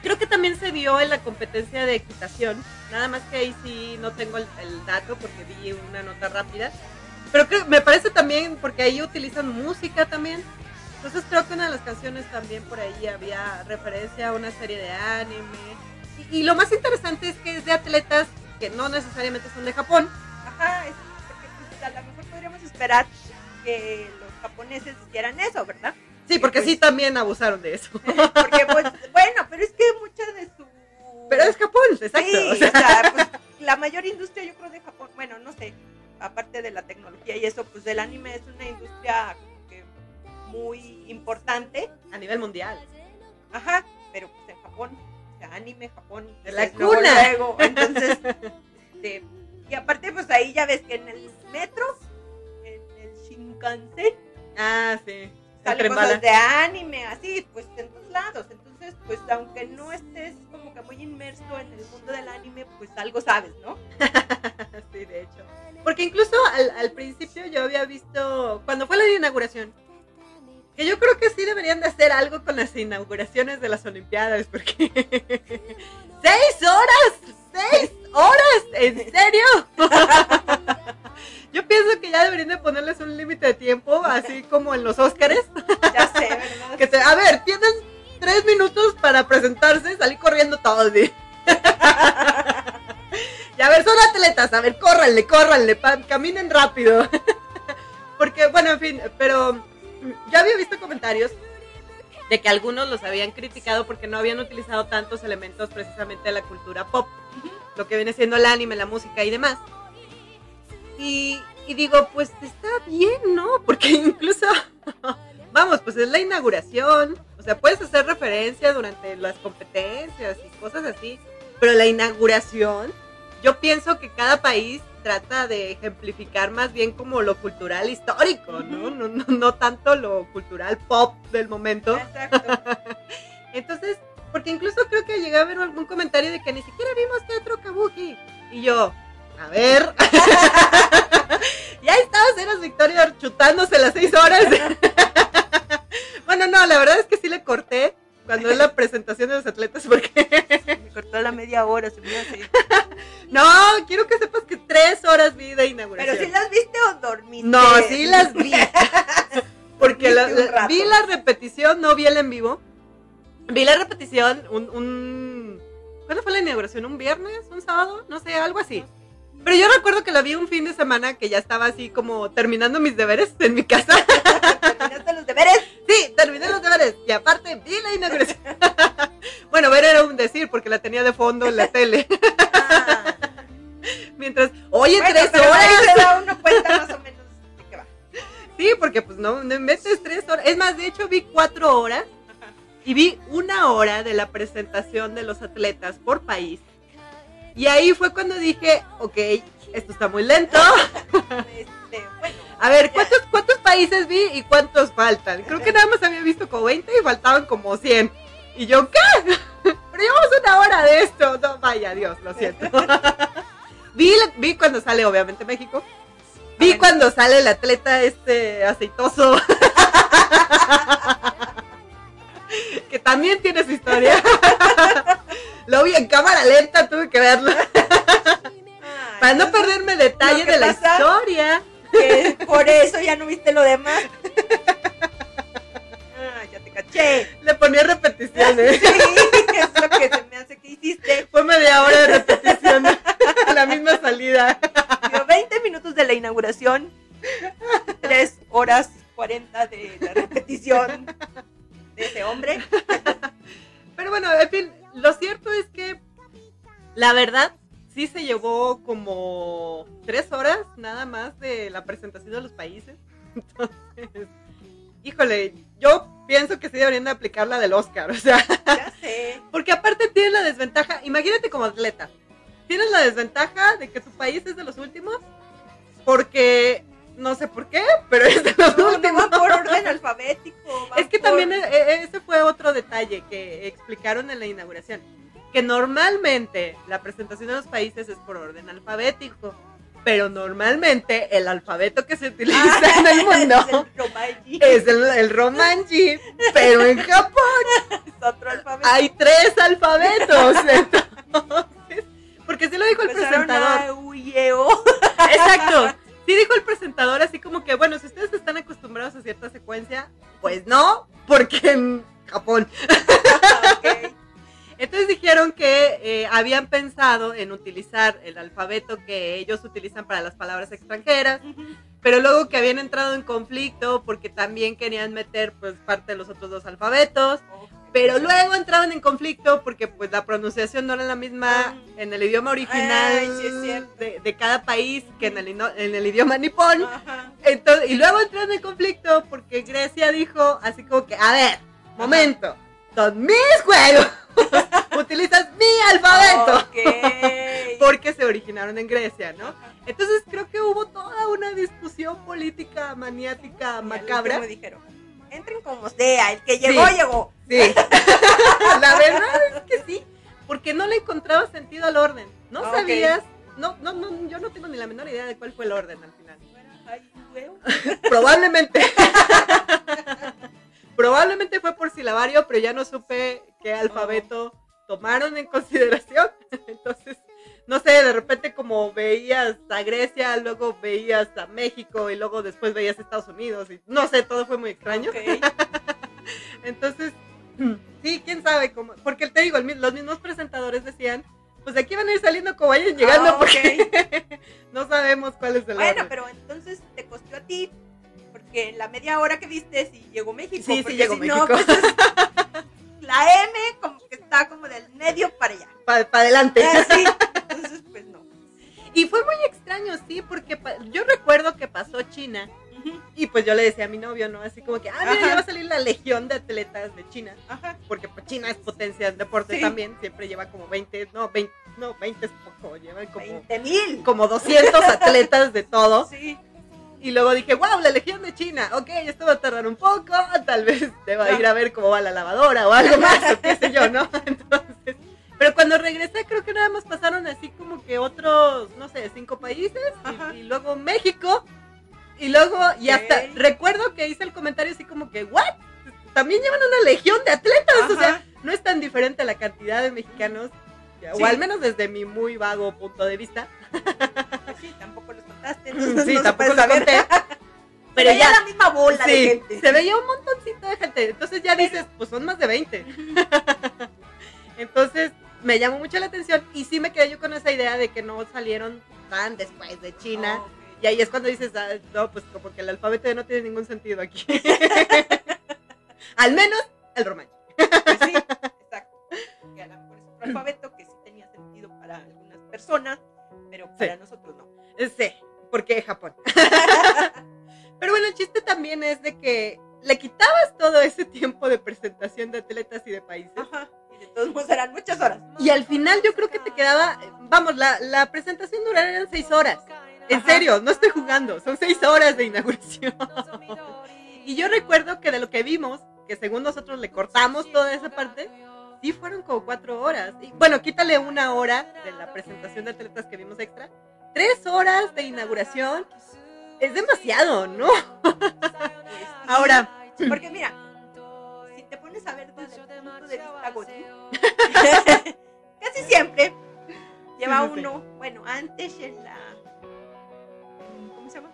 Creo que también se vio en la competencia de equitación, nada más que ahí sí no tengo el, el dato porque vi una nota rápida, pero creo, me parece también porque ahí utilizan música también. Entonces creo que una de las canciones también por ahí había referencia a una serie de anime. Y, y lo más interesante es que es de atletas que no necesariamente son de Japón, Ajá. es- porque, pues, a lo mejor podríamos esperar que los japoneses hicieran eso, ¿verdad? Sí, porque Pues- sí también abusaron de eso. [LAUGHS] Porque, pues, bueno, pero es que mucha de su... Pero es Japón, exacto. Sí, o sea, o sea, pues, la mayor industria yo creo de Japón, bueno, no sé, aparte de la tecnología y eso, pues el anime es una industria que muy importante, a nivel mundial. ajá, pero pues en Japón, o sea, anime, Japón, De la es luego, cuna. luego, entonces, [LAUGHS] este, y aparte pues ahí ya ves que en el metro, Shinkansen, Ah, sí. Salen cosas de anime, así, pues en todos lados. Entonces, pues aunque no estés como que muy inmerso en el mundo del anime, pues algo sabes, ¿no? [LAUGHS] Sí, de hecho. Porque incluso al, al principio yo había visto, cuando fue la inauguración, que yo creo que sí deberían de hacer algo con las inauguraciones de las Olimpiadas, porque [LAUGHS] seis horas, seis horas, ¿en serio? [LAUGHS] Yo pienso que ya deberían de ponerles un límite de tiempo, así como en los Óscares. [LAUGHS] Ya sé, ¿verdad? Que te, a ver, tienes tres minutos para presentarse, salí corriendo todos. [LAUGHS] y a ver, son atletas, a ver, córranle, córranle, pa- caminen rápido. [LAUGHS] Porque, bueno, en fin, pero yo había visto comentarios de que algunos los habían criticado porque no habían utilizado tantos elementos precisamente de la cultura pop, lo que viene siendo el anime, la música y demás. Y, y digo, pues está bien, ¿no? [LAUGHS] Porque incluso, vamos, pues es la inauguración, o sea, puedes hacer referencia durante las competencias y cosas así, pero la inauguración, yo pienso que cada país trata de ejemplificar más bien como lo cultural histórico, ¿no? No, no, no tanto lo cultural pop del momento. Exacto. [LAUGHS] Entonces, porque incluso creo que llegué a ver algún comentario de que ni siquiera vimos teatro kabuki. Y yo, a ver. [LAUGHS] chutándose las seis horas. [LAUGHS] bueno, no, la verdad es que sí le corté cuando es la [LAUGHS] presentación de los atletas porque... Me cortó la media hora, se me [LAUGHS] no, quiero que sepas que tres horas vi de inauguración. Pero si las viste o dormiste. No, sí las vi. Porque la- vi la repetición, no vi el en vivo. Vi la repetición un, un... ¿Cuándo fue la inauguración? ¿Un viernes? ¿Un sábado? No sé, algo así. Que la vi un fin de semana que ya estaba así como terminando mis deberes en mi casa. [LAUGHS] Terminaste los deberes. Sí, terminé los deberes. Y aparte vi la inauguración. [LAUGHS] bueno, ver era un decir porque la tenía de fondo en la [LAUGHS] tele. Ah. Mientras, oye, Bueno, tres pero ahí horas. se da uno cuenta más o menos de qué va. Sí, porque pues no, no metes tres horas. Es más, de hecho vi cuatro horas y vi una hora de la presentación de los atletas por país. Y ahí fue cuando dije, ok, esto está muy lento. [LAUGHS] Este, bueno, A ver, ¿cuántos, cuántos países vi y cuántos faltan? Creo que nada más había visto como 20 y faltaban como 100. Y yo, ¿qué? [LAUGHS] Pero llevamos una hora de esto. No, vaya Dios, lo siento. [LAUGHS] vi, vi cuando sale, obviamente, México. Vi cuando sale el atleta este aceitoso. que también tiene su historia. Lo vi en cámara lenta, tuve que verlo. Para no perderme detalle de la historia. que por eso ya no viste lo demás. [LAUGHS] Ah, ya te caché. Le ponía repeticiones. [LAUGHS] Sí, es lo que se me hace que hiciste. Fue media hora de repetición. [LAUGHS] la misma salida. Digo, 20 minutos de la inauguración, 3 horas 40 de la repetición de ese hombre. Pero bueno, en fin, lo cierto es que la verdad sí se llevó como tres horas nada más de la presentación de los países. [LAUGHS] Entonces, híjole, yo pienso que sí deberían de aplicar la del Oscar, o sea, Ya sé. [LAUGHS] porque aparte tienes la desventaja, imagínate como atleta, tienes la desventaja de que tu país es de los últimos, porque no sé por qué, pero es de los No, no últimos. va por orden [LAUGHS] alfabético. va Es que por- también e- e- ese fue otro detalle que explicaron en la inauguración, que normalmente la presentación de los países es por orden alfabético, pero normalmente el alfabeto que se utiliza Ah, en el [LAUGHS] mundo es el el, romanji, pero en Japón es otro alfabeto. hay tres alfabetos. [LAUGHS] Entonces, porque sí lo dijo el presentador. a. Exacto. Sí dijo el presentador así como que, bueno, si ustedes están acostumbrados a cierta secuencia, pues no, porque en Japón. [LAUGHS] Entonces dijeron que eh, habían pensado en utilizar el alfabeto que ellos utilizan para las palabras extranjeras, pero luego que habían entrado en conflicto porque también querían meter pues parte de los otros dos alfabetos. Pero luego entraban en conflicto porque pues la pronunciación no era la misma en el idioma original Ay, sí de, de cada país que en el, ino- en el idioma nipón. Entonces, y luego entraron en conflicto porque Grecia dijo así como que, a ver, momento, son mis juegos, [LAUGHS] utilizas mi alfabeto, [LAUGHS] porque se originaron en Grecia, ¿no? Entonces creo que hubo toda una discusión política maniática macabra. último dijeron, entren como sea, el que llegó, Sí. llegó. Sí, [LAUGHS] la verdad es que sí, porque no le encontraba sentido al orden, no sabías, no, no, no, yo no tengo ni la menor idea de cuál fue el orden al final. Ay, huevo. Probablemente. Probablemente fue por silabario, pero ya no supe qué alfabeto tomaron en consideración. [LAUGHS] Entonces, no sé, de repente como veías a Grecia, luego veías a México y luego después veías a Estados Unidos y no sé, todo fue muy extraño. [LAUGHS] Entonces, [CLEARS THROAT] sí, quién sabe cómo, porque te digo, el los mismos presentadores decían, pues de aquí van a ir saliendo como vayan llegando Ah, porque [LAUGHS] no sabemos cuál es el Bueno, orden. pero entonces te costó a ti, porque en la media hora que viste sí llegó México. Sí, sí llegó si no, México. pues, es- la M como que está como del medio para allá. Para adelante. Ah, sí. [LAUGHS] Entonces, pues no. Y fue muy extraño, sí, porque yo recuerdo que pasó China y pues yo le decía a mi novio, ¿no? Así como que, ah, mira, Ajá. ya va a salir la legión de atletas de China, Ajá. porque pues, China es potencia en deporte Sí. también, siempre lleva como 20, no, 20, no, 20 es poco, llevan como, 20 mil. como 200 atletas de todo. Sí. Y luego dije, wow, la legión de China, ok, esto va a tardar un poco, tal vez deba Ah. ir a ver cómo va la lavadora o algo más, o qué sé yo, ¿no? [LAUGHS] Entonces, pero cuando regresé creo que nada más pasaron así como que otros, no sé, cinco países y- luego México y luego, y hasta recuerdo que hice el comentario así como que, ¿what? También llevan una legión de atletas, o sea, no es tan diferente la cantidad de mexicanos, Sí. o al menos desde mi muy vago punto de vista. Pues sí, tampoco los [LAUGHS] contaste. entonces Sí, no se tampoco lo saber. conté. [LAUGHS] Pero Pero ya ya, la misma bola de sí, gente. se veía un montoncito de gente. Entonces ya dices, pues son más de 20. [LAUGHS] Entonces me llamó mucho la atención y sí me quedé yo con esa idea de que no salieron tan después de China. Oh, ok. Y ahí es cuando dices, ah, no, pues como que el alfabeto no tiene ningún sentido aquí. [LAUGHS] Al menos el román. Pues sí, exacto. Que a lo mejor es otro alfabeto que sí tenía sentido para algunas personas, pero para nosotros no. Sí, porque Japón. [LAUGHS] Pero bueno, el chiste también es de que le quitabas todo ese tiempo de presentación de atletas y de países. Ajá. Y de todos modos eran muchas horas. Y al final yo creo que te quedaba, vamos, la, la presentación duraría seis horas. En Ajá. serio, no estoy jugando, son seis horas de inauguración. [LAUGHS] Y yo recuerdo que de lo que vimos, que según nosotros le cortamos toda esa parte, sí fueron como cuatro horas. Y bueno, quítale una hora de la presentación de atletas que vimos extra. Tres horas de inauguración es demasiado, ¿no? Ahora, Porque mira, si te pones a ver desde el punto de vista godín, [LAUGHS] casi siempre lleva uno, bueno, antes en la, ¿cómo se llama?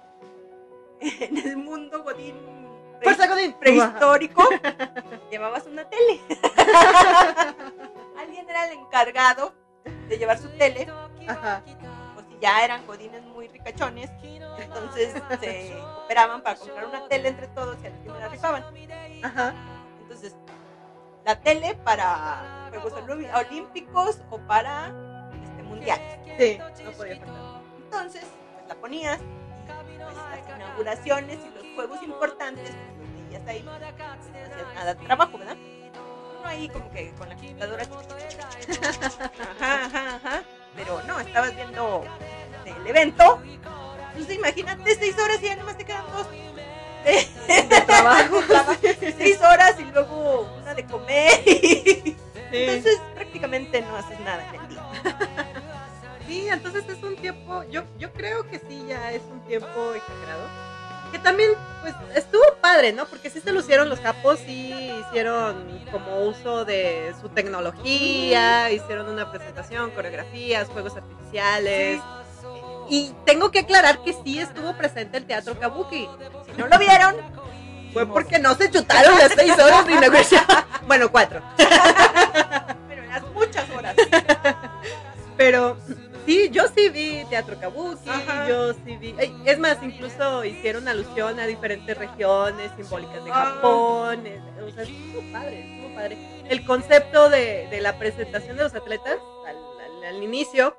[LAUGHS] En el mundo godín pre- Godín. prehistórico, [LAUGHS] llevabas una tele. Alguien era el encargado de llevar su tele, Ajá. Ya eran godines muy ricachones, entonces se cooperaban para comprar una tele entre todos y al último la rifaban. Ajá. Entonces, la tele para Juegos Olí- Olímpicos o para este, mundiales. Sí, no podía faltar. Entonces, pues la ponías y pues, las inauguraciones y los juegos importantes, pues los veías ahí. pues, no hacías nada de trabajo, ¿verdad? Uno ahí como que con la computadora. [LAUGHS] Ajá, ajá, ajá. Pero no, estabas viendo el evento. Entonces, imagínate seis horas y ya nomás te quedan dos. De, De trabajo. [LAUGHS] seis horas y luego una de comer. [LAUGHS] Sí. Entonces prácticamente no haces nada en el día. Sí, entonces es un tiempo, yo, yo creo que sí, ya es un tiempo exagerado. Que también, pues, estuvo padre, ¿no? Porque sí se lucieron los capos, sí hicieron como uso de su tecnología, hicieron una presentación, coreografías, juegos artificiales. Y tengo que aclarar que sí estuvo presente el teatro Kabuki. Si no lo vieron, Fue porque no se chutaron las seis horas de inauguración. [LAUGHS] Bueno, cuatro. [LAUGHS] pero las muchas horas. Pero Sí, yo sí vi Teatro Kabuki, Ajá. yo sí vi... Es más, incluso hicieron alusión a diferentes regiones simbólicas de Ah. Japón. eh, O sea, estuvo padre, estuvo padre. El concepto de, de la presentación de los atletas al, al- al inicio,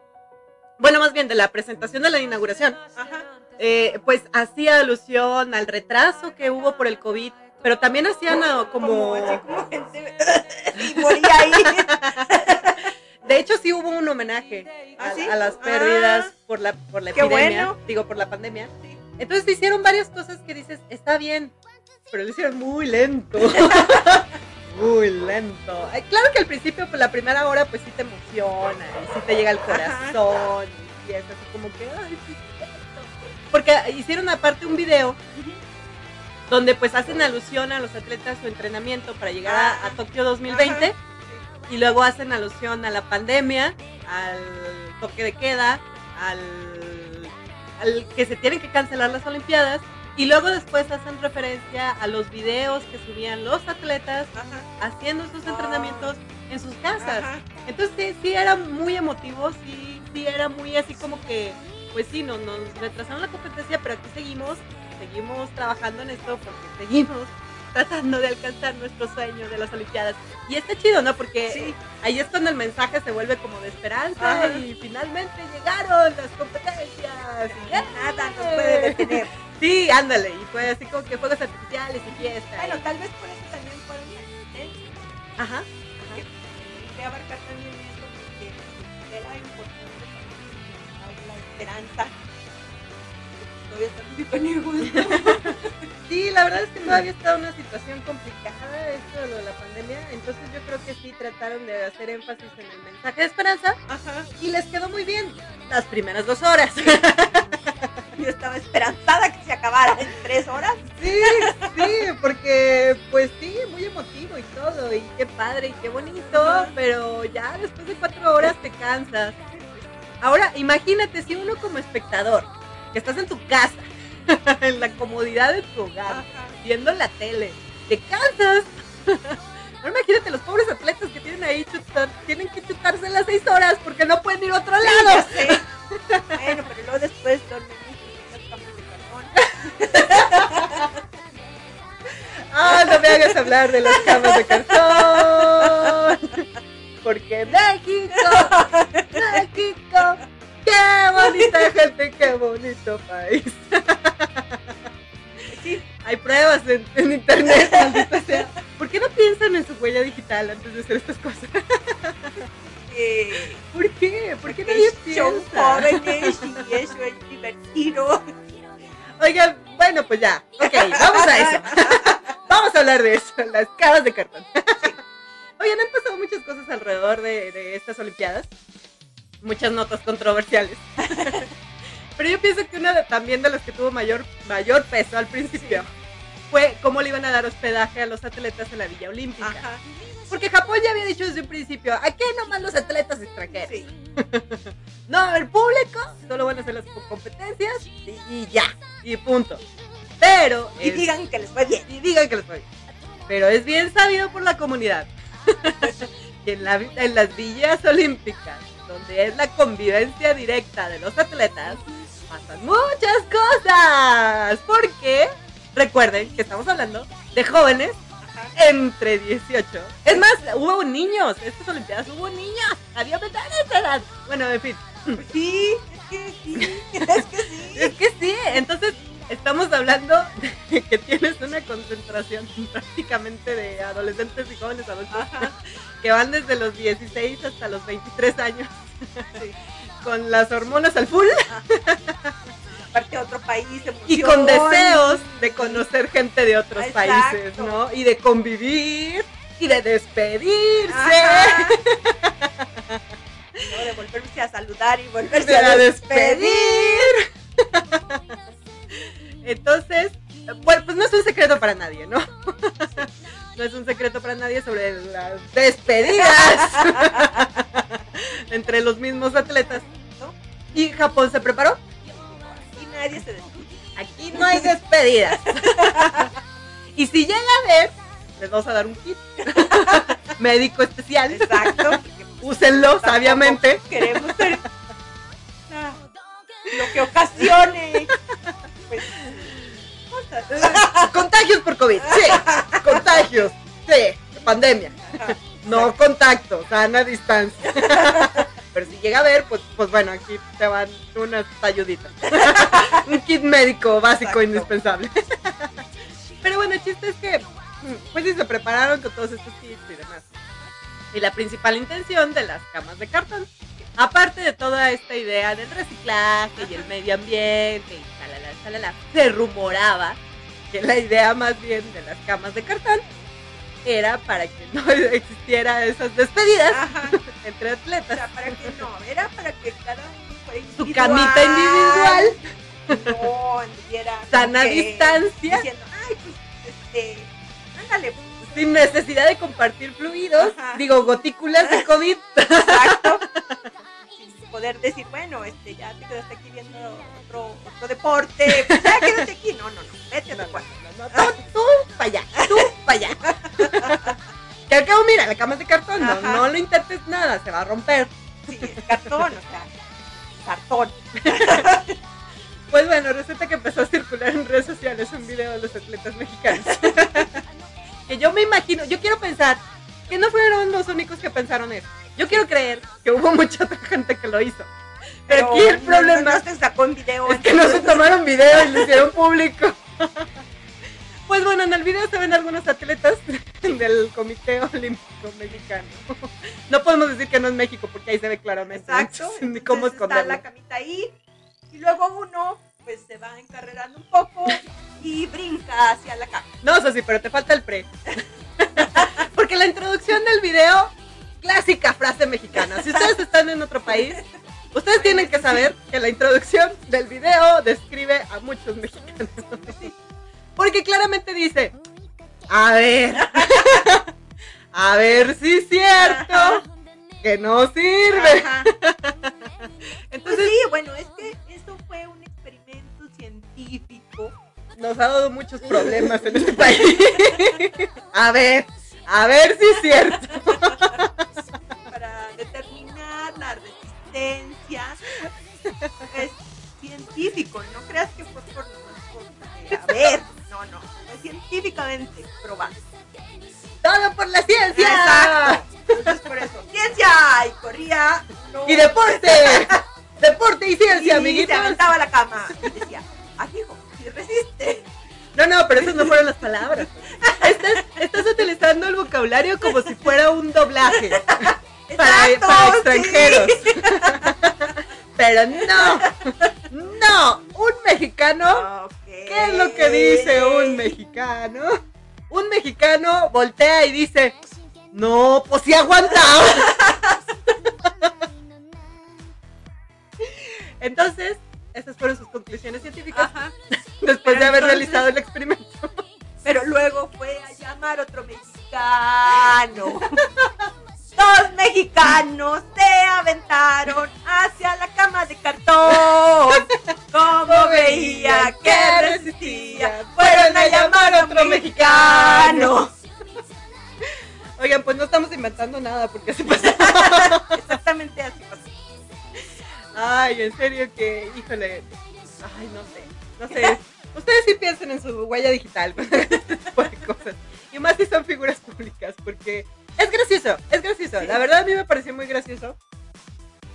bueno, más bien de la presentación de la inauguración, Ajá. eh, pues hacía alusión al retraso que hubo por el COVID, pero también hacían como... Como, así como gente [LAUGHS] y moría ahí. [LAUGHS] De hecho, sí hubo un homenaje a, ¿Ah, sí? a las pérdidas Ah. por la, por la epidemia, bueno. digo, por la pandemia. Entonces hicieron varias cosas que dices, está bien, pero lo hicieron muy lento. [LAUGHS] muy lento. Ay, claro que al principio, pues la primera hora, pues sí te emociona y sí te llega al corazón y es así como que, ay, sí, es cierto". Porque hicieron aparte un video donde pues hacen alusión a los atletas su entrenamiento para llegar a, a Tokio 2020 Ajá. Y luego hacen alusión a la pandemia, al toque de queda, al, al que se tienen que cancelar las Olimpiadas y luego después hacen referencia a los videos que subían los atletas Ajá. haciendo sus entrenamientos en sus casas. Ajá. Entonces sí, sí era muy emotivo, sí, sí era muy así como que, pues sí, no, nos retrasaron la competencia, pero aquí seguimos, seguimos trabajando en esto porque seguimos tratando de alcanzar nuestro sueño de las Olimpiadas. Y está chido, ¿no? Porque Sí. ahí es cuando el mensaje se vuelve como de esperanza Ajá. y finalmente llegaron las competencias. y ¡eh! Nada nos puede detener. Sí, ándale, y fue así como que fuegos artificiales y fiesta. Bueno, y- tal vez por eso también fueron existentes. Ajá. de abarcar también eso porque era importante también la esperanza todavía muy peniguo [LAUGHS] Sí, la verdad es que todavía está una situación complicada esto de lo de la pandemia, entonces yo creo que sí trataron de hacer énfasis en el mensaje de esperanza ajá y les quedó muy bien las primeras dos horas. [LAUGHS] yo estaba esperanzada que se acabara en tres horas Sí, sí, porque pues sí, muy emotivo y todo, y qué padre y qué bonito, pero ya después de cuatro horas te cansas. Ahora, imagínate si uno como espectador, que estás en tu casa, [LAUGHS] en la comodidad de tu hogar, ajá viendo la tele, te cansas. [LAUGHS] Ahora imagínate los pobres atletas que tienen ahí chutar, tienen que chutarse las seis horas porque no pueden ir a otro Sí, lado. sé. bueno pero luego después duermen en las camas de cartón Ah, no me hagas hablar de las camas de cartón. [LAUGHS] Porque México, México, qué bonita gente, qué bonito país. sí Hay pruebas en, en internet, [LAUGHS] maldita sea. ¿Por qué no piensan en su huella digital antes de hacer estas cosas? eh, ¿Por qué? ¿Por qué nadie piensa? jóvenes y eso es divertido Oigan, bueno, pues ya. Ok, vamos a eso. [LAUGHS] vamos a hablar de eso, las caras de cartón. Oigan, han pasado muchas cosas alrededor de, de estas Olimpiadas. Muchas notas controversiales. [LAUGHS] Pero yo pienso que una de- también de las que tuvo mayor, mayor peso al principio fue cómo le iban a dar hospedaje a los atletas en la Villa Olímpica. ajá Porque Japón ya había dicho desde un principio, aquí nomás los atletas extranjeros. sí [LAUGHS] No haber público, solo van a hacer las competencias y, y ya, y punto. Pero y es- digan que les fue bien y digan que les fue bien. Pero es bien sabido por la comunidad [LAUGHS] que en, la, en las villas olímpicas, donde es la convivencia directa de los atletas, pasan muchas cosas. Porque recuerden que estamos hablando de jóvenes ajá entre 18. Es más, hubo niños. Estas Olimpiadas hubo niños. Había menores de edad. Bueno, en fin. Sí, es que sí, es que sí. [LAUGHS] Es que sí. Entonces, estamos hablando de que tienes una concentración prácticamente de adolescentes y jóvenes adultos Ajá, que van desde los 16 hasta los 23 años sí. [LAUGHS] con las hormonas al full [LAUGHS] Aparte otro país, y con deseos de conocer gente de otros Exacto. países, ¿no? Y de convivir y de despedirse. Ajá. [LAUGHS] No, de volverse a saludar y volverse de a a despedir. despedir. Entonces, bueno, pues no es un secreto para nadie, ¿no? No es un secreto para nadie sobre las despedidas [LAUGHS] entre los mismos atletas. ¿no? Y Japón se preparó. Y nadie se despide. Aquí no hay despedidas. [LAUGHS] y si llega a ver, les vamos a dar un kit [LAUGHS] médico especial. Exacto. Úsenlo sabiamente. Queremos ser lo que ocasione pues. [LAUGHS] Contagios por COVID, sí. Contagios, sí. Pandemia. No contacto, sana distancia. [LAUGHS] Pero si llega a ver, pues, pues bueno, aquí te van unas ayuditas. [LAUGHS] Un kit médico básico Exacto. indispensable. Pero bueno, el chiste es que, pues sí, se prepararon con todos estos kits y demás. Y la principal intención de las camas de cartón, aparte de toda esta idea del reciclaje y el medio ambiente y se rumoraba que la idea más bien de las camas de cartón era para que no [LAUGHS] existiera esas despedidas Ajá. [LAUGHS] entre O atletas. sea, para que no, era para que cada uno fuera Su individual, camita individual, No anduviera [LAUGHS] sana distancia, Diciendo, ay, pues, este, ándale, pues, sin necesidad de compartir fluidos, Ajá. digo, gotículas de COVID. exacto. Poder decir, bueno, este, ya te quedaste aquí viendo otro, otro deporte, pues ya quédate aquí. No, no, no, vete a tu cuarto. no, no, no, tú, para allá, tú para allá. Que al cabo, mira, la cama es de cartón, no, no lo intentes nada, se va a romper. Sí, es cartón, o sea, cartón. Pues bueno, resulta que empezó a circular en redes sociales un video de los atletas mexicanos. [LAUGHS] que yo me imagino, yo quiero pensar que no fueron los únicos que pensaron eso. Yo quiero creer que hubo mucha otra gente que lo hizo. Pero aquí el problema No, no se sacó en video. es que no se tomaron video y lo hicieron público. [LAUGHS] Pues bueno, en el video se ven algunos atletas [LAUGHS] del Comité Olímpico Mexicano. [LAUGHS] No podemos decir que no es México porque ahí se ve claramente. Exacto. Ni cómo entonces está esconderlo. la camita ahí. Y luego uno, pues se va encarrerando un poco y brinca hacia la cama. No, eso sí, pero te falta el pre. Porque la introducción del video, clásica frase mexicana. Si ustedes están en otro país, ustedes tienen que saber que la introducción del video describe a muchos mexicanos. Porque claramente dice, a ver, [LAUGHS] a ver si es cierto Ajá. que no sirve. Ajá. Pues Entonces sí, bueno, es que eso fue un experimento científico. nos ha dado muchos problemas en este país. [LAUGHS] A ver, a ver si es cierto. [LAUGHS] para determinar la resistencia. Es científico, no creas que por, por- a ver, no, no, es científicamente probado. Todo por la ciencia. Exacto. Entonces por eso, ciencia y corría no, Y deporte. [LAUGHS] Deporte y y ciencia, se amiguitos. aventaba a la cama y decía, ah, hijo, si resiste. No, no, pero esas no fueron las palabras. Estás, estás utilizando el vocabulario como si fuera un doblaje [LAUGHS] para, Exacto, para sí. extranjeros. [LAUGHS] Pero no, no, un mexicano. ¿qué es lo que dice un mexicano? Un mexicano voltea y dice, no, pues sí aguanta. [LAUGHS] Entonces, esas fueron sus conclusiones científicas Ajá. después de haber entonces- realizado el experimento. Pero luego fue a llamar otro mexicano. Dos mexicanos se aventaron hacia la cama de cartón. Como veía que resistía, fueron a llamar a otro mexicano. Oigan, pues no estamos inventando nada porque así pasó. [LAUGHS] Exactamente así pasó. Ay, en serio que, híjole. Ay, no sé, no sé. Ustedes sí piensen en su huella digital [LAUGHS] cosas. Y más si son figuras públicas, porque es gracioso, es gracioso. La verdad a mí me pareció muy gracioso.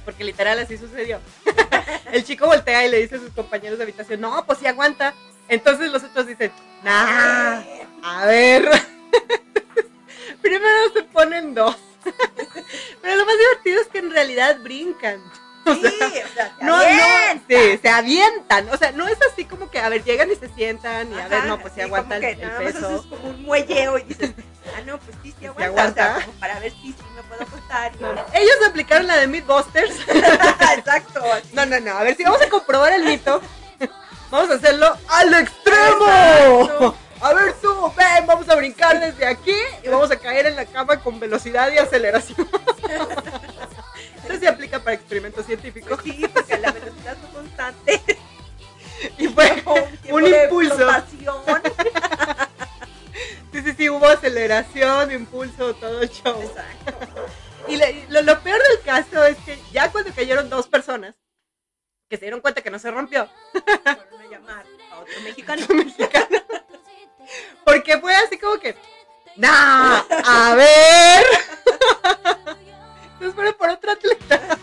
Porque literal así sucedió. [LAUGHS] El chico voltea y le dice a sus compañeros de habitación, no, pues sí aguanta. Entonces los otros dicen, nah, a ver. [LAUGHS] Primero se ponen dos. Pero lo más divertido es que en realidad brincan. [LAUGHS] Sí, o sea, se No, no, avientan. sí, se avientan. O sea, no es así como que, a ver, llegan y se sientan y a ver, no, pues si así aguanta el, peso. haces como un muelleo y [LAUGHS] dices, ah, no, pues sí, sí Sí aguanta. aguanta. O sea, como para ver si sí me puedo acostar. No, Ellos aplicaron la de Mythbusters. [LAUGHS] Exacto. así. No, no, no. A ver, si vamos a comprobar el mito, vamos a hacerlo al extremo. Exacto. A ver tú, ven, vamos a brincar desde aquí y vamos a caer en la cama con velocidad y aceleración. Eso se aplica para experimentos científicos. Sí, porque la velocidad fue constante. [LAUGHS] Y fue un de impulso. [LAUGHS] Sí, sí, sí, hubo aceleración, impulso, todo show. Exacto. Y lo, lo peor del caso es que ya cuando cayeron dos personas, que se dieron cuenta que no se rompió. [LAUGHS] Fueron a llamar a otro mexicano. mexicano. Porque fue así como que, no, a ver. Fueron por otro atleta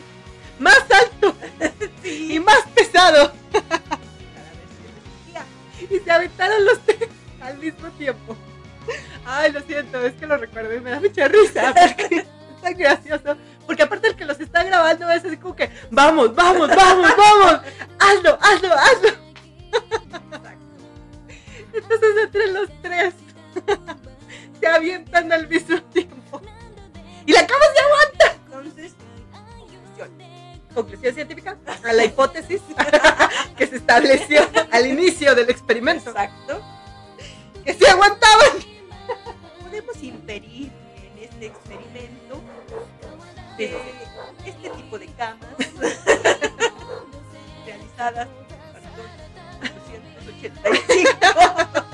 más alto [LAUGHS] Sí. y más pesado. Y se aventaron los tres al mismo tiempo. Ay, lo siento, es que lo recuerdo y me da mucha risa porque [LAUGHS] es tan gracioso. Porque aparte el que los está grabando es así como que, vamos, vamos, vamos, vamos, hazlo, hazlo, hazlo. Entonces entre los tres [LAUGHS] se avientan al mismo tiempo. Y la cama se aguanta. Entonces, conclusión. Conclusión científica a la hipótesis [LAUGHS] que se estableció al inicio del experimento. Exacto. Que se aguantaban. [LAUGHS] Podemos inferir en este experimento de este tipo de camas [LAUGHS] realizadas perdón, 285.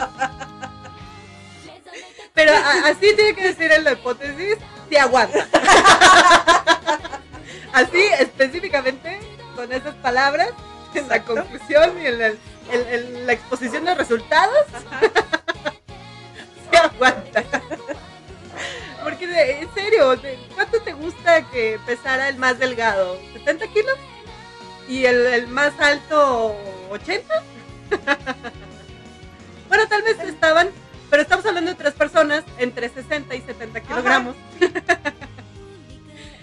Pero así tiene que decir en la hipótesis, se aguanta. [LAUGHS] Así específicamente, con esas palabras, en la conclusión y en, el- en- en la exposición de resultados, se [LAUGHS] aguanta. Porque de- en serio, de- ¿cuánto te gusta que pesara el más delgado? ¿70 kilos? ¿Y el, el más alto 80? [LAUGHS] bueno, tal vez estaban, pero estamos hablando de tres personas entre 60 y 70 kilogramos. [LAUGHS]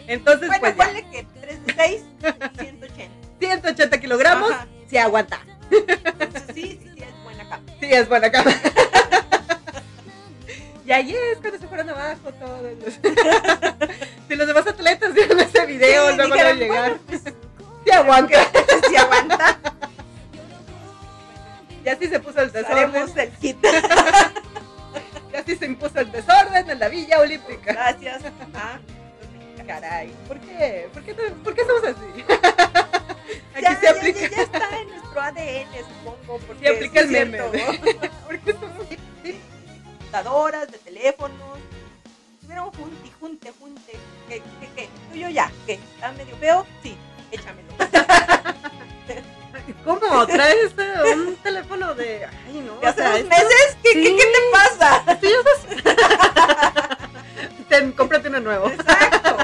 Entonces, Bueno, pues ponle que 3 de 6, 180. 180 kilogramos, se aguanta. Entonces sí, sí, sí, es buena cama. Sí, es buena cama. [LAUGHS] y ahí es cuando se fueron abajo todos. si [LAUGHS] los demás atletas vieron ese video, Sí, luego van a dijeron, llegar. bueno, pues, Se aguanta. si aguanta, Y así se puso el desorden. el kit. Y así se impuso el desorden en la Villa Olímpica. Gracias a los mexicanos. Caray, ¿por qué? ¿Por qué, por qué somos así? [LAUGHS] Aquí Ya, se ya, aplica. ya, ya está en nuestro ADN, supongo. Porque Se aplica sí el meme. cierto. de- [LAUGHS] ¿Por qué somos Sí, sí, computadoras, de teléfonos. Tuviéramos junte, junte, junte. ¿Qué, qué, qué? ¿Tú y yo ya? ¿Qué? ¿Está medio feo? Sí, échamelo. ¿Cómo? ¿Traes eh, un teléfono de.? Ay, no. ¿De hace o sea, dos meses? ¿Qué, Sí. te pasa? [LAUGHS] Ten, cómprate uno nuevo. Exacto.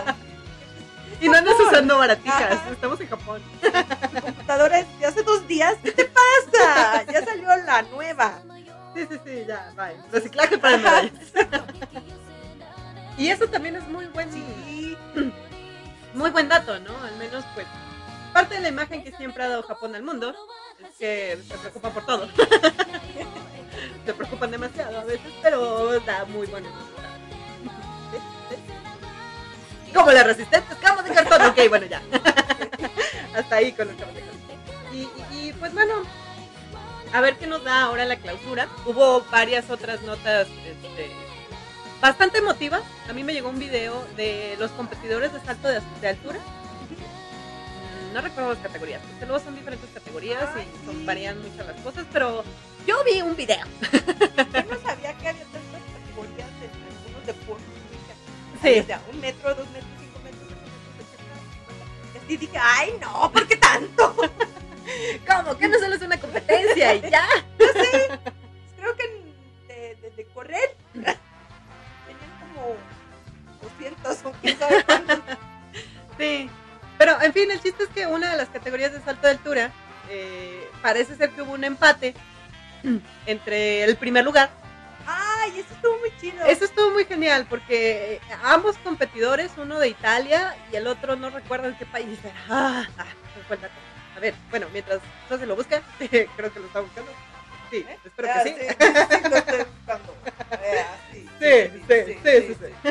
Y no andes usando baratijas. Ajá. Estamos en Japón. Tu computadora es de hace dos días. ¿Qué te pasa? Ya salió la nueva. Sí, sí, sí, ya, bye. Reciclaje para medallas. Y eso también es muy buen, Sí. muy buen dato, ¿no? Al menos, pues, parte de la imagen que siempre ha dado Japón al mundo es que se preocupan por todo. [LAUGHS] se preocupan demasiado a veces, pero da muy buenos. Como las resistentes camas de cartón. Ok, bueno, ya. [LAUGHS] Hasta ahí con los camas de cartón. Y, pues bueno, a ver qué nos da ahora la clausura. Hubo varias otras notas este, bastante emotivas. A mí me llegó un video de los competidores de salto de altura. No recuerdo las categorías, porque luego son diferentes categorías Ay, y son- sí. varían mucho las cosas, pero yo vi un video. Yo no sabía que había tantas categorías en algunos deportes. Sí. O sea, un metro, dos metros, cinco metros, metros, etcétera. Y dije, ay, no, ¿por qué tanto? [LAUGHS] ¿Cómo? Que no solo es una competencia y ya. [LAUGHS] Creo que de, de, de correr tenían como 200 o quién sabe cuántos. Sí. Pero, en fin, el chiste es que una de las categorías de salto de altura eh, parece ser que hubo un empate [CLEARS THROAT] entre el primer lugar. Ay, eso estuvo muy chido. Eso estuvo muy genial porque eh, ambos competidores, uno de Italia y el otro no recuerdo en qué país era. [LAUGHS] Ah, ah. A ver, bueno, mientras no se lo busca, [LAUGHS] creo que lo está buscando. Sí, ¿Eh? espero Ya, que sí, Sí, sí, [LAUGHS] sí, sí, sí.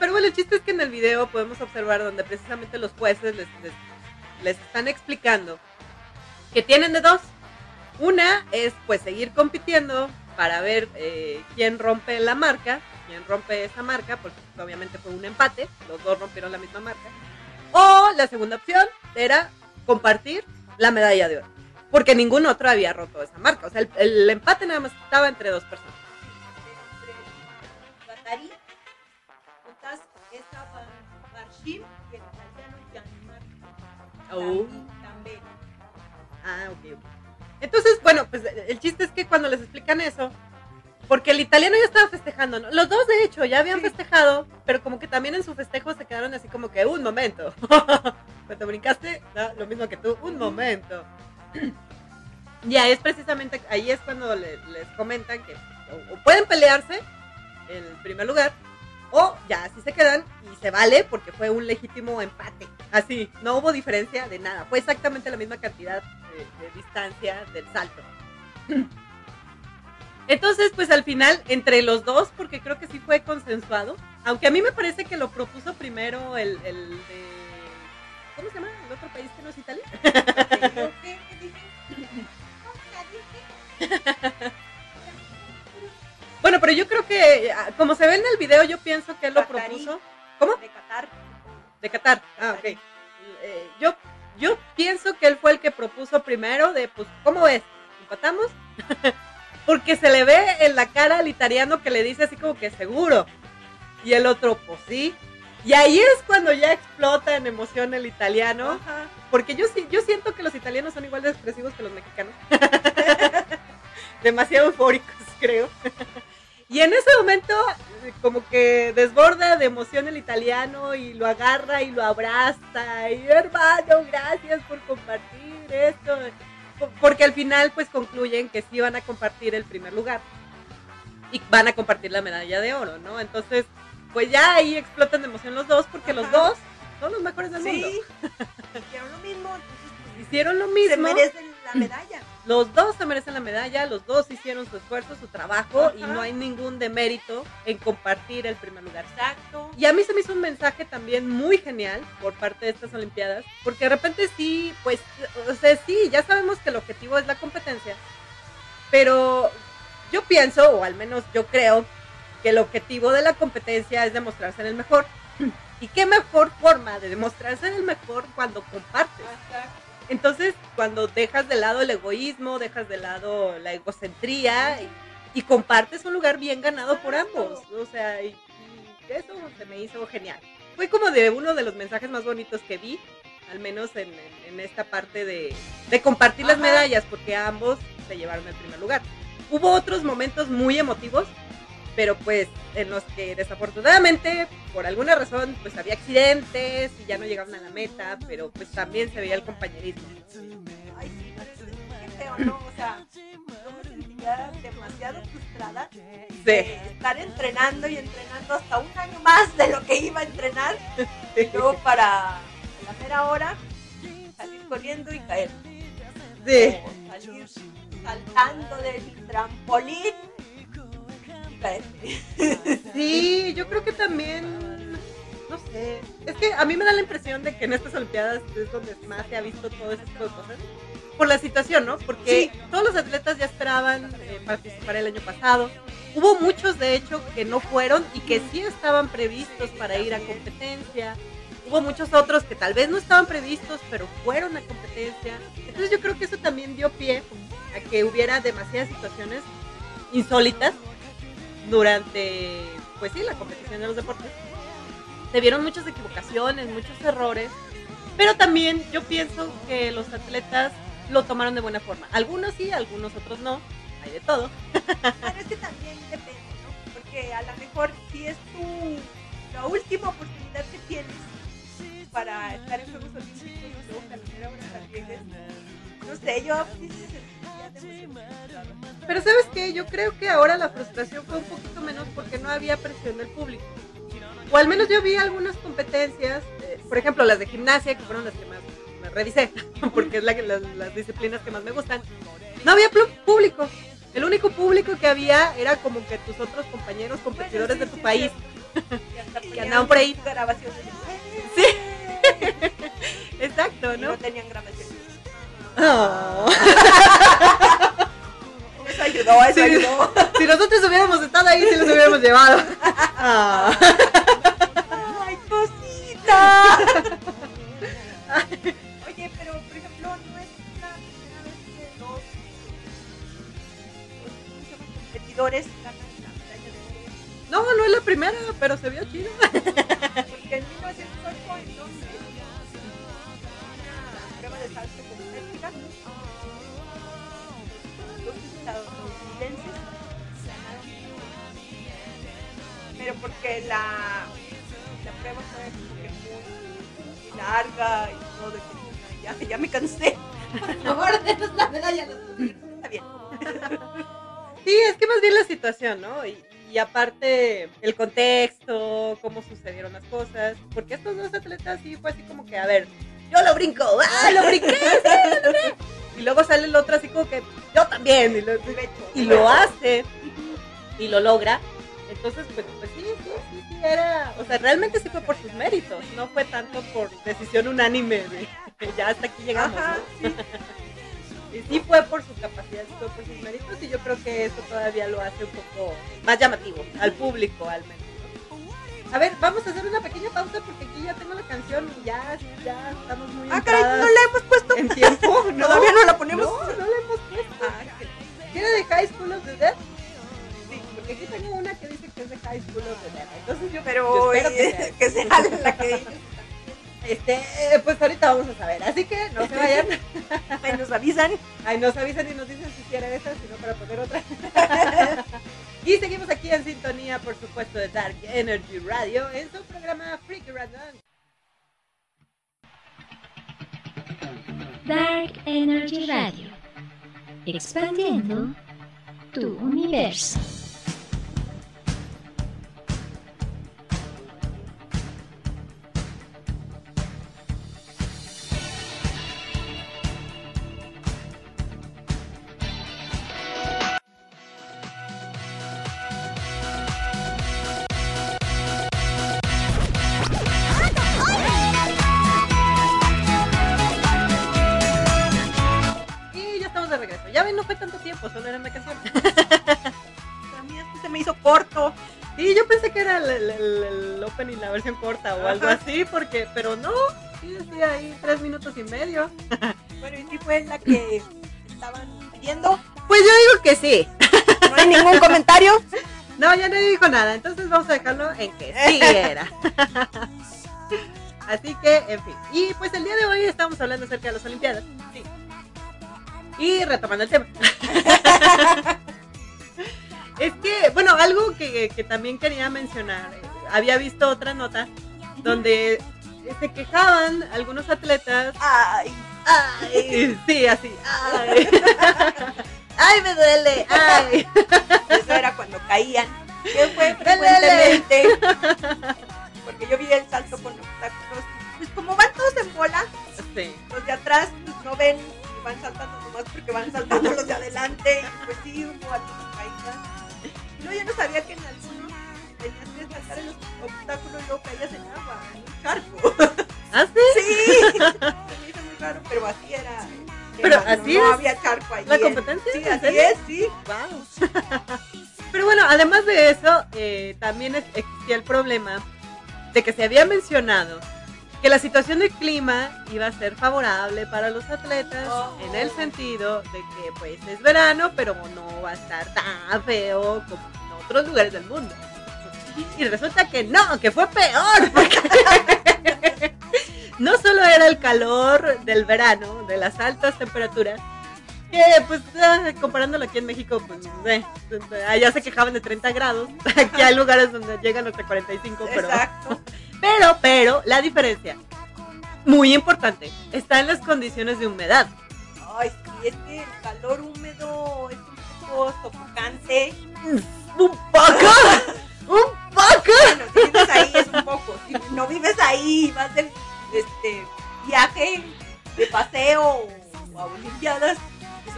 Pero bueno, el chiste es que en el video podemos observar donde precisamente los jueces les, les, están explicando que tienen de dos. Una es pues seguir compitiendo para ver eh, quién rompe la marca, quién rompe esa marca, porque obviamente fue un empate, los dos rompieron la misma marca. O la segunda opción era compartir la medalla de oro, porque ningún otro había roto esa marca. O sea, el, el empate nada más estaba entre dos personas. Oh. Ah, ok, ok. Entonces, bueno, pues el chiste es que cuando les explican eso, porque el italiano ya estaba festejando, ¿no? Los dos, de hecho, ya habían Sí. festejado, pero como que también en su festejo se quedaron así como que, un momento. [LAUGHS] Cuando brincaste, no, lo mismo que tú, un momento. Ya es precisamente, ahí es cuando le- les comentan que o, o pueden pelearse en primer lugar, o ya así se quedan y se vale porque fue un legítimo empate. Así, no hubo diferencia de nada. Fue exactamente la misma cantidad de, de distancia del salto. [CLEARS THROAT] Entonces, pues al final, entre los dos, porque creo que sí fue consensuado, aunque a mí me parece que lo propuso primero el, el de... ¿Cómo se llama? ¿El otro país que no es Italia? [LAUGHS] ¿Yo qué? ¿Qué dije? Bueno, pero yo creo que, como se ve en el video, yo pienso que él lo Qatarí. propuso. ¿Cómo? De Qatar. De Qatar. Ah, ok. Eh, yo, yo pienso que él fue el que propuso primero de, pues, ¿cómo es? ¿Empatamos? [LAUGHS] Porque se le ve en la cara al italiano que le dice así como que seguro. Y el otro, pues sí. Y ahí es cuando ya explota en emoción el italiano. Ajá. Porque yo sí, yo siento que los italianos son igual de expresivos que los mexicanos. [LAUGHS] Demasiado eufóricos, creo. [LAUGHS] y en ese momento, como que desborda de emoción el italiano y lo agarra y lo abraza. Y hermano, gracias por compartir esto. Po- Porque al final, pues concluyen que sí van a compartir el primer lugar. Y van a compartir la medalla de oro, ¿no? Entonces, pues ya ahí explotan de emoción los dos, porque los dos son los mejores del mundo. Sí. [LAUGHS] Hicieron lo mismo, entonces pues, Hicieron lo se mismo. merecen la medalla. Los dos se merecen la medalla, los dos hicieron su esfuerzo, su trabajo y no hay ningún demérito en compartir el primer lugar. Exacto. Y a mí se me hizo un mensaje también muy genial por parte de estas Olimpiadas, porque de repente sí, pues, o sea, sí, ya sabemos que el objetivo es la competencia, pero yo pienso, o al menos yo creo, que el objetivo de la competencia es demostrarse en el mejor. [CLEARS THROAT] ¿Y qué mejor forma de demostrarse en el mejor cuando compartes? Exacto. Entonces, cuando dejas de lado el egoísmo, dejas de lado la egocentría y, y compartes un lugar bien ganado por ambos. O sea, y, y eso se me hizo genial. Fue como de uno de los mensajes más bonitos que vi, al menos en, en- en esta parte de, de compartir las Ajá. medallas, porque ambos se llevaron el primer lugar. Hubo otros momentos muy emotivos, pero pues en los que desafortunadamente, por alguna razón, pues había accidentes y ya no llegaron a la meta, pero pues también se veía el compañerismo. Ay, sí, pero es- qué feo, ¿no? O sea, yo me sentía demasiado frustrada de estar entrenando y entrenando hasta un año más de lo que iba a entrenar. Y luego para la mera hora salir corriendo y caer. Sí. O salir saltando del trampolín. Sí, yo creo que también, no sé, es que a mí me da la impresión de que en estas Olimpiadas es donde más se ha visto todo ese tipo de cosas. Por la situación, ¿no? Porque todos los atletas ya esperaban eh, participar el año pasado. Hubo muchos, de hecho, que no fueron y que sí estaban previstos para ir a competencia. Hubo muchos otros que tal vez no estaban previstos, pero fueron a competencia. Entonces yo creo que eso también dio pie a que hubiera demasiadas situaciones insólitas durante, pues sí, la competición de los deportes. Se vieron muchas equivocaciones, muchos errores, pero también yo pienso que los atletas lo tomaron de buena forma. Algunos sí, algunos otros no, hay de todo. [LAUGHS] Bueno, es que también depende, ¿no? Porque a lo mejor si es tu la última oportunidad que tienes para estar en Juegos Olímpicos y luego que a la primera hora la riegues, no sé, yo. Pero sabes qué, yo creo que ahora la frustración fue un poquito menos porque no había presión del público. O al menos yo vi algunas competencias, eh, por ejemplo las de gimnasia, que fueron las que más me revisé, [LAUGHS] porque es la que- las, las disciplinas que más me gustan. No había público. El único público que había era como que tus otros compañeros competidores Bueno, de sí, tu sí, país. Hasta [LAUGHS] ponían andaban por ahí. Grabaciones [LAUGHS] Sí. Exacto, y ¿no? no tenían grabaciones. Oh. [LAUGHS] Eso ayudó, eso Sí. ayudó. Si nosotros hubiéramos estado ahí, sí los hubiéramos llevado. Ah. ¡Ay, cosita! Oye, pero por ejemplo, no es la primera vez que dos, dos ¿cómo se llama? competidores ganan la medalla de oro. No, no es la primera, pero se vio chido. Porque en 1908 en porque la, la prueba fue como que muy, muy larga y todo. de que ya, ya me cansé. Por favor, denos la medalla. Está bien. [LAUGHS] Sí, es que más bien la situación, ¿no? Y, y aparte el contexto, cómo sucedieron las cosas, porque estos dos atletas sí fue así como que, a ver, yo lo brinco, [LAUGHS] ¡ah, lo brinqué! sí, lo logré". Y luego sale el otro así como que, yo también, y lo, y lo hace, y lo logra. Entonces, pues, pues sí, era, o sea, realmente sí fue por sus méritos, no fue tanto por decisión unánime de ya hasta aquí llegamos, Ajá, ¿no? sí. [LAUGHS] Y sí fue por su capacidad, sí fue por sus méritos y yo creo que eso todavía lo hace un poco más llamativo al público al menos. ¿no? A ver, vamos a hacer una pequeña pausa porque aquí ya tengo la canción y ya, ya estamos muy Ah, caray, no la hemos puesto. en tiempo. [LAUGHS] No, Todavía no la ponemos. No, no la hemos puesto. Ah, que- ¿Quiere de High School of the Dead? Sí, porque aquí tengo una que dice que es de High School of the Dead. Entonces yo, Pero yo espero que sea. que sea la que Este, eh, pues ahorita vamos a saber. Así que no se vayan. [LAUGHS] Ahí nos avisan. Ay, nos avisan y nos dicen si quieren esa, sino para poner otra. [LAUGHS] y seguimos aquí en sintonía, por supuesto, de Dark Energy Radio en su programa Freaky Random. Dark Energy Radio. Expandiendo tu universo. El, el, el- opening, la versión corta o algo así, porque, pero no, sí decía ahí tres minutos y medio. [LAUGHS] Bueno, y sí fue la que estaban pidiendo. Pues yo digo que sí. No hay ningún comentario. No, ya nadie dijo nada, entonces vamos a dejarlo en que sí era. [LAUGHS] Así que, en fin. Y pues el día de hoy estamos hablando acerca de las Olimpiadas. Sí. Y retomando el tema. [LAUGHS] es que, bueno, algo que, que también quería mencionar. eh, Había visto otra nota donde se quejaban algunos atletas. Ay, Ay, [LAUGHS] sí, así. Ay, [LAUGHS] ay me duele. Ay. [LAUGHS] eso era cuando caían. Que fue frecuentemente. Porque yo vi el salto con obstáculos. Pues como van todos en bola, Sí. los de atrás pues, no ven y van saltando nomás porque van saltando los de adelante. Y pues sí, hubo algunas caídas. Luego yo no sabía que en algunos tenías que saltar en los obstáculos y luego caías en agua, en un charco. [LAUGHS] ¿Ah, sí? Sí, se me hizo muy raro, pero así era. Pero era, así no, no es había charco ahí. la en- competencia, Sí, ¿en así es, sí. Wow. [LAUGHS] Pero bueno, además de eso, eh, también existía el problema de que se había mencionado que la situación del clima iba a ser favorable para los atletas Oh. en el sentido de que pues es verano, pero no va a estar tan feo como en otros lugares del mundo. Y resulta que no, que fue peor, porque [LAUGHS] no solo era el calor del verano, de las altas temperaturas, que pues ah, comparándolo aquí en México, pues eh, allá se quejaban de 30 grados, [LAUGHS] aquí hay lugares donde llegan hasta 45, pero, Exacto. Pero, pero, la diferencia, muy importante, está en las condiciones de humedad. Ay, sí, es que el calor húmedo es un poco sofocante. ¡Un poco! [LAUGHS] ¡Un poco! Bueno, si vives ahí es un poco. Si no vives ahí, vas de este, viaje, de paseo o a Olimpiadas,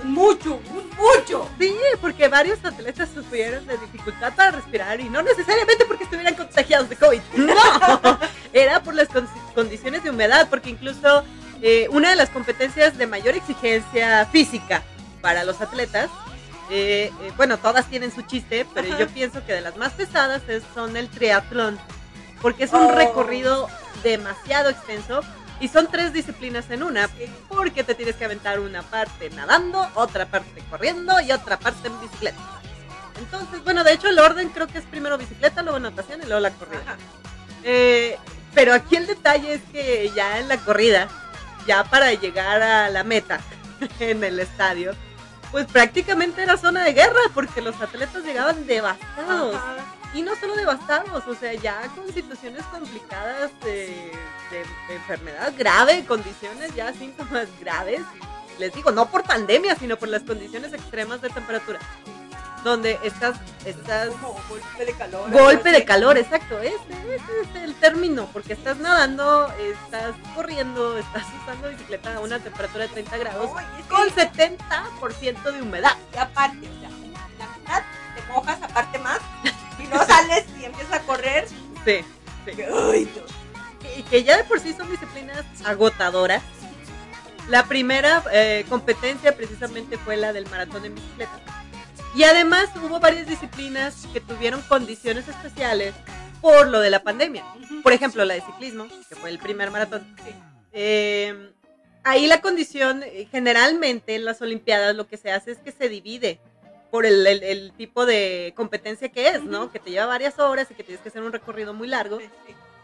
mucho, mucho. Sí, porque varios atletas sufrieron de dificultad para respirar y no necesariamente porque estuvieran contagiados de COVID. [LAUGHS] No, [LAUGHS] era por las con- condiciones de humedad, porque incluso eh, una de las competencias de mayor exigencia física para los atletas, eh, eh, bueno, todas tienen su chiste, pero Ajá. yo pienso que de las más pesadas es- son el triatlón, porque es un Oh. recorrido demasiado extenso y son tres disciplinas en una, porque te tienes que aventar una parte nadando, otra parte corriendo y otra parte en bicicleta. Entonces, bueno, de hecho el orden creo que es primero bicicleta, luego natación y luego la corrida. Eh, pero aquí el detalle es que ya en la corrida, ya para llegar a la meta [LAUGHS] en el estadio, pues prácticamente era zona de guerra porque los atletas llegaban devastados. Ajá. y no solo devastados, o sea, ya con situaciones complicadas de, de- enfermedad grave, condiciones ya síntomas graves. Les digo, no por pandemia, sino por las condiciones extremas de temperatura. Donde estás, estás Como golpe de calor. golpe de calor, exacto, ese, ese es el término, porque estás nadando, estás corriendo, estás usando bicicleta a una temperatura de 30 así. grados No, y es que- con 70% de humedad. Y aparte, o sea, la mitad te mojas, aparte más, y no sales y empiezas a correr. Sí, sí. Ay, no. Que ya de por sí son disciplinas agotadoras. La primera eh, competencia precisamente fue la del maratón en bicicleta. Y además hubo varias disciplinas que tuvieron condiciones especiales por lo de la pandemia. Por ejemplo, la de ciclismo, que fue el primer maratón. Eh, ahí la condición, eh, generalmente en las Olimpiadas lo que se hace es que se divide por el, el- el tipo de competencia que es, ¿no? Que te lleva varias horas y que tienes que hacer un recorrido muy largo.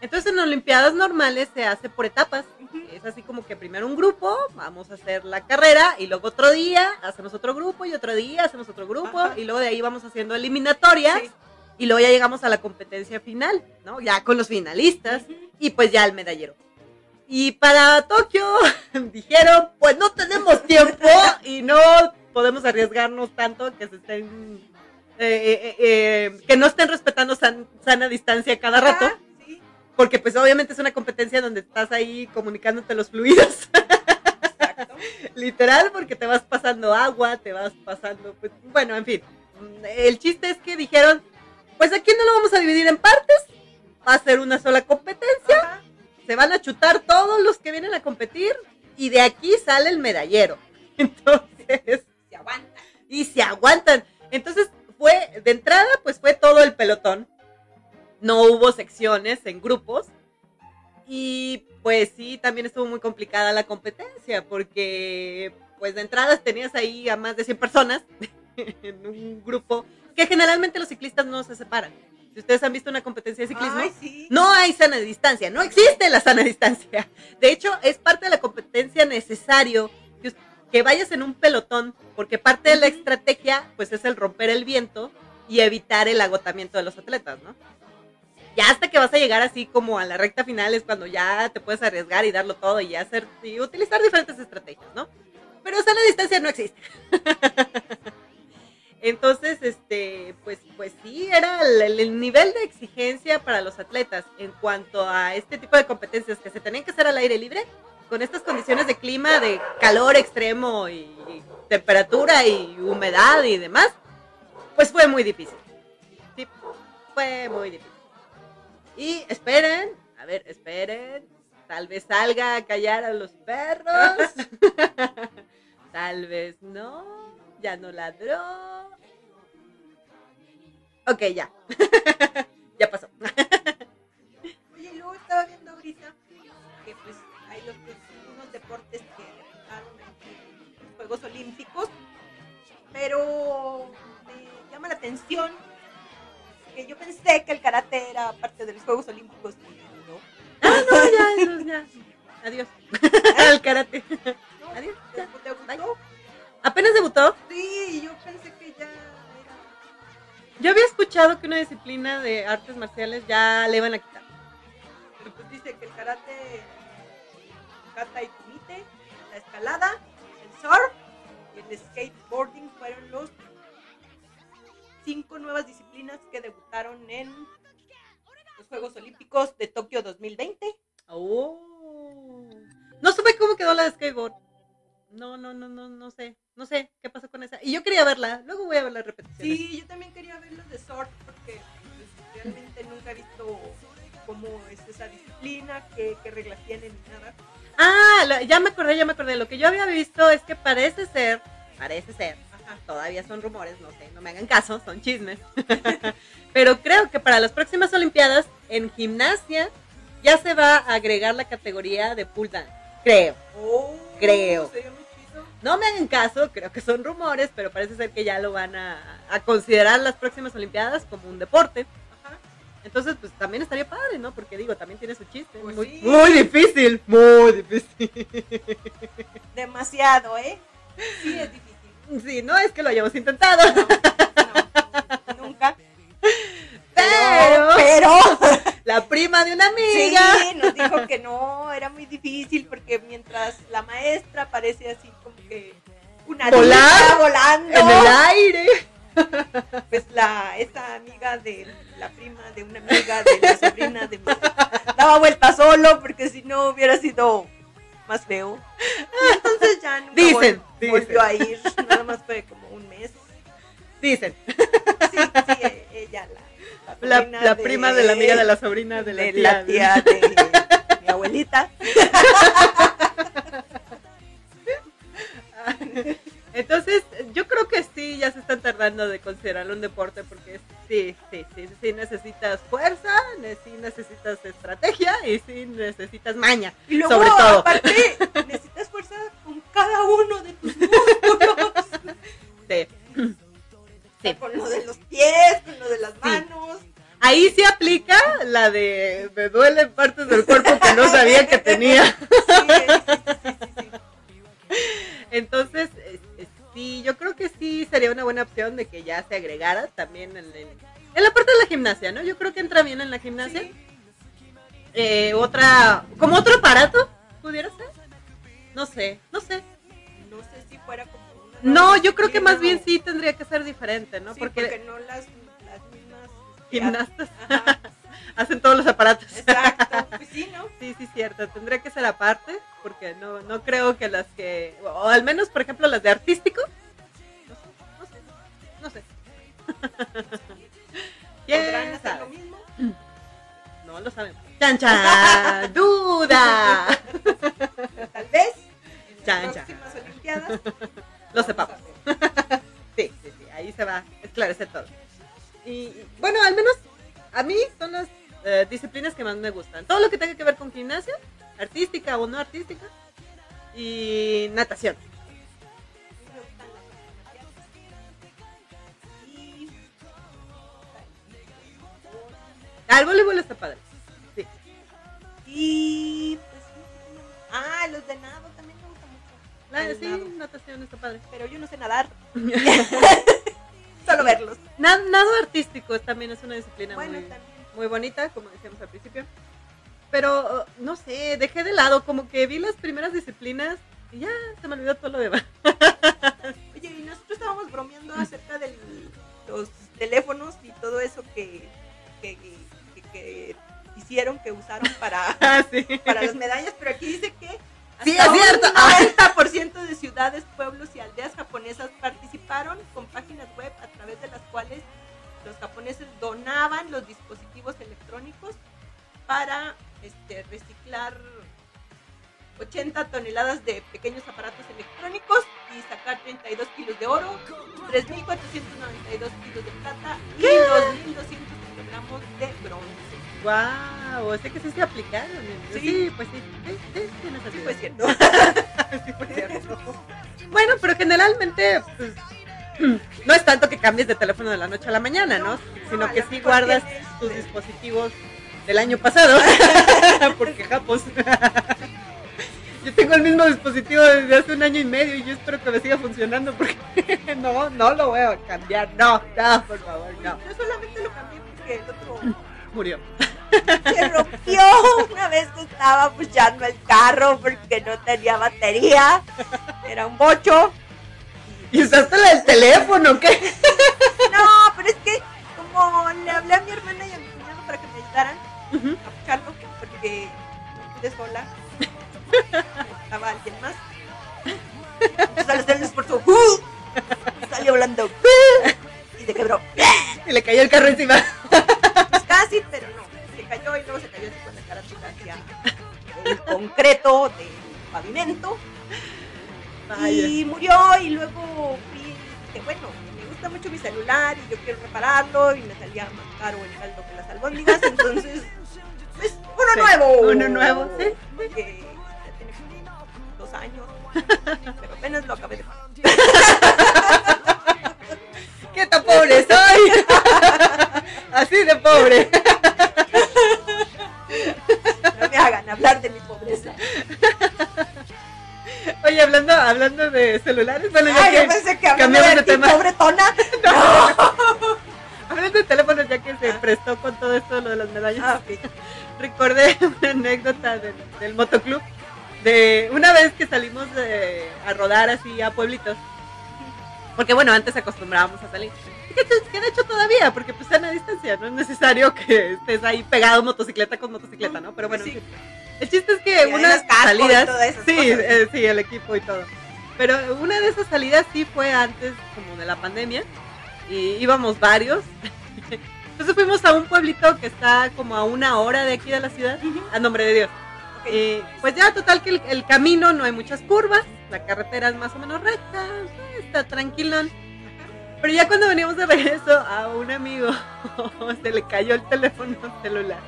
Entonces en Olimpiadas normales se hace por etapas. Ujú. Es así como que primero un grupo, vamos a hacer la carrera y luego otro día hacemos otro grupo y otro día hacemos otro grupo Ajá. y luego de ahí vamos haciendo eliminatorias Sí. y luego ya llegamos a la competencia final, ¿no? Ya con los finalistas Ujú. y pues ya el medallero. Y para Tokio [LAUGHS] dijeron, pues no tenemos [LAUGHS] tiempo y no podemos arriesgarnos tanto que se estén, eh, eh, eh, que no estén respetando san- sana distancia cada rato, porque pues obviamente es una competencia donde estás ahí comunicándote los fluidos, exacto. [LAUGHS] literal, porque te vas pasando agua, te vas pasando, pues, bueno, en fin. El chiste es que dijeron, pues aquí no lo vamos a dividir en partes, va a ser una sola competencia Ajá. se van a chutar todos los que vienen a competir y de aquí sale el medallero. [LAUGHS] Entonces, Se aguanta. y se aguantan. Entonces, fue, de entrada, pues fue todo el pelotón. No hubo secciones en grupos. Y pues sí, también estuvo muy complicada la competencia, porque pues de entrada tenías ahí a más de 100 personas [LAUGHS] en un grupo, que generalmente los ciclistas no se separan. Si ustedes han visto una competencia de ciclismo, Ay, sí. no hay sana distancia, no existe la sana distancia. De hecho, es parte de la competencia necesario que, que vayas en un pelotón, porque parte de la estrategia, pues, es el romper el viento y evitar el agotamiento de los atletas, ¿no? Ya hasta que vas a llegar así como a la recta final es cuando ya te puedes arriesgar y darlo todo y hacer y utilizar diferentes estrategias, ¿no? Pero sana distancia no existe. [LAUGHS] Entonces, este, pues, pues sí, era el, el nivel de exigencia para los atletas en cuanto a este tipo de competencias que se tenían que hacer al aire libre, con estas condiciones de clima, de calor extremo y, y temperatura y humedad y demás, pues fue muy difícil. Sí, fue muy difícil. Y esperen, a ver, esperen, tal vez salga a callar a los perros, [LAUGHS] tal vez no, ya no ladró. Ok, ya. [LAUGHS] ya pasó. [LAUGHS] Oye, luego estaba viendo ahorita que pues hay los, unos deportes que en los Juegos Olímpicos, pero me llama la atención yo pensé que el karate era parte de los Juegos Olímpicos no. Ah, no, ya. Adiós. [LAUGHS] Al karate. ¿no? Adiós. ¿Te- ya. te gustó? Apenas debutó. Sí, yo pensé que ya era. Yo había escuchado que una disciplina de artes marciales ya le iban a quitar. Pues dice que el karate, kata y kumite, la escalada, el surf y el skateboarding fueron los cinco nuevas disciplinas que debutaron en los Juegos Olímpicos de Tokio 2020. Oh. No supe cómo quedó la de skateboard. No, no, no, no, no sé. No sé qué pasó con esa. Y yo quería verla. Luego voy a ver la repetición. Sí, yo también quería ver los de surf porque pues, realmente nunca he visto cómo es esa disciplina, qué, qué reglas tienen ni nada. Ah, ya me acordé, ya me acordé. Lo que yo había visto es que parece ser, parece ser. Todavía son rumores, no sé, no me hagan caso, son chismes. [LAUGHS] Pero creo que para las próximas Olimpiadas, en gimnasia, ya se va a agregar la categoría de pull dance. Creo. Oh, Creo. No me hagan caso, creo que son rumores, pero parece ser que ya lo van a, a considerar las próximas Olimpiadas como un deporte. Ajá. Entonces, pues también estaría padre, ¿no? Porque digo, también tiene su chiste. Pues muy, sí. muy difícil, muy difícil. Demasiado, ¿eh? Sí, es difícil. [LAUGHS] Sí, no es que lo hayamos intentado. No, no, nunca. Pero la prima de una amiga. Sí, nos dijo que no, era muy difícil porque mientras la maestra parece así como que una Volar volando. En el aire. Pues la, esta amiga de la prima de una amiga de la sobrina de mi daba vuelta solo porque si no hubiera sido más feo. Y [LAUGHS] entonces ya nunca Dicen, vol- volvió dicen. a ir, nada más fue como un mes. Dicen. Sí, sí, e- ella, la, La, prima de la amiga de la sobrina de la de tía. la tía de mi abuelita. [LAUGHS] [LAUGHS] Entonces, yo creo que sí, ya se están tardando de considerarlo un deporte porque sí, sí, sí, sí necesitas fuerza, sí necesitas estrategia y sí necesitas maña. Y luego, Sobre todo. aparte, [LAUGHS] necesitas fuerza con cada uno de tus músculos. Sí. Sí. Con lo de los pies, con lo de las manos. Ahí sí aplica la de me duelen partes del cuerpo que no sabía que tenía. Sí, sí, sí, sí, sí. Entonces, sí, yo creo que sí sería una buena opción de que ya se agregara también en, el- en la parte de la gimnasia, ¿no? Yo creo que entra bien en la gimnasia. Sí. Eh, otra, como otro aparato, pudiera ser. No sé, no sé. No sé si fuera como una No, yo creo que más bien sí tendría que ser diferente, ¿no? sí, porque, porque no las, las mismas gimnastas [LAUGHS] hacen todos los aparatos. exacto. Pues sí, ¿no? [LAUGHS] Sí, sí, cierto. Tendría que ser aparte, porque no, no creo que las que, o al menos, por ejemplo, las de artístico. No sé, no sé, no sé. [LAUGHS] ¿Quién sabe? lo mismo. No lo sabemos. ¡Chan, chan! [LAUGHS] ¡Duda! Tal vez en Chan, las chan. próximas Olimpiadas. [LAUGHS] Lo sepamos. Sí, sí, sí, ahí se va a esclarecer todo. Y y, bueno, al menos a mí son las eh, disciplinas que más me gustan. Todo lo que tenga que ver con gimnasia, artística o no artística, y natación. El voleibol está padre. Sí. Y pues, ah, los de nado también me gustan mucho. La, El sí, nado. natación está padre. Pero yo no sé nadar. [LAUGHS] Solo verlos. Na- nado artístico también es una disciplina Bueno, muy, muy bonita, como decíamos al principio. Pero, uh, no sé, dejé de lado, como que vi las primeras disciplinas y ya se me olvidó todo lo demás. [LAUGHS] Oye, y nosotros estábamos bromeando acerca de los teléfonos y todo eso que, que, que- que hicieron, que usaron para, [LAUGHS] Ah, sí. para las medallas, pero aquí dice que Sí, hasta es cierto. [LAUGHS] un 90% de ciudades, pueblos y aldeas japonesas participaron con páginas web a través de las cuales los japoneses donaban los dispositivos electrónicos para este, reciclar 80 toneladas de pequeños aparatos electrónicos y sacar 32 kilos de oro, 3.492 kilos de plata y 2.200 kilogramos de bronce. Wow, o sea que sí se aplicaron. Sí, Sí. pues sí. Sí, sí, Sí, fue cierto. [LAUGHS] Sí, fue cierto. Bueno, pero generalmente, pues, [CLEARS THROAT] no es tanto que cambies de teléfono de la noche a la mañana, ¿no? No, Sino que sí guardas tus eh, dispositivos del año pasado. [LAUGHS] Porque japos. Yo tengo el mismo dispositivo desde hace un año y medio y yo espero que me siga funcionando porque [LAUGHS] no, no lo voy a cambiar. No, no, por favor, no. Yo solamente lo cambié porque el otro Murió. se rompió una vez que estaba puchando el carro porque no tenía batería. Era un bocho. ¿Y usaste la del teléfono? ¿Qué? No, pero es que como le hablé a mi hermana y a mi cuñado para que me ayudaran Ujú. a pucharlo porque no pude sola. Estaba alguien más. Entonces al hacer el esfuerzo, ¡uh! salió volando ¡uh! y se quebró. Y le cayó el carro encima. Pues casi, pero no. Se cayó y luego se cayó así con la carátula hacia el concreto del pavimento. Vaya. Y murió y luego fui dije, bueno, me gusta mucho mi celular y yo quiero repararlo y me salía más caro el caldo que las albóndigas, entonces, pues, uno Sí, nuevo. uno nuevo, sí. Que ya tiene dos años, pero apenas lo acabé de pagar. [LAUGHS] ¿Qué tan pobre soy? [LAUGHS] Así de pobre. No me hagan hablar de mi pobreza. Oye, hablando, hablando de celulares, bueno, Ay, yo pensé que cambiamos de, de tema. pobretona. [LAUGHS] hablando de teléfonos, ya que se prestó con todo esto lo de las medallas. Ah, ok. Recordé [LAUGHS] una anécdota del, del motoclub de una vez que salimos de- a rodar así a pueblitos. Porque bueno, antes acostumbrábamos a salir. Que, de hecho todavía, porque pues están a distancia, no es necesario [LAUGHS] que estés ahí pegado motocicleta con motocicleta, ¿no? Pero bueno, Sí. el chiste es que Y unas salidas, sí, eh, sí, el equipo y todo. Pero una de esas salidas sí fue antes como de la pandemia y íbamos varios. Entonces fuimos a un pueblito que está como a una hora de aquí de la ciudad, a nombre de Dios. Eh, pues ya, total que el, el camino no hay muchas curvas, la carretera es más o menos recta, está tranquilón. Pero ya cuando veníamos de regreso a un amigo [LAUGHS] se le cayó el teléfono celular.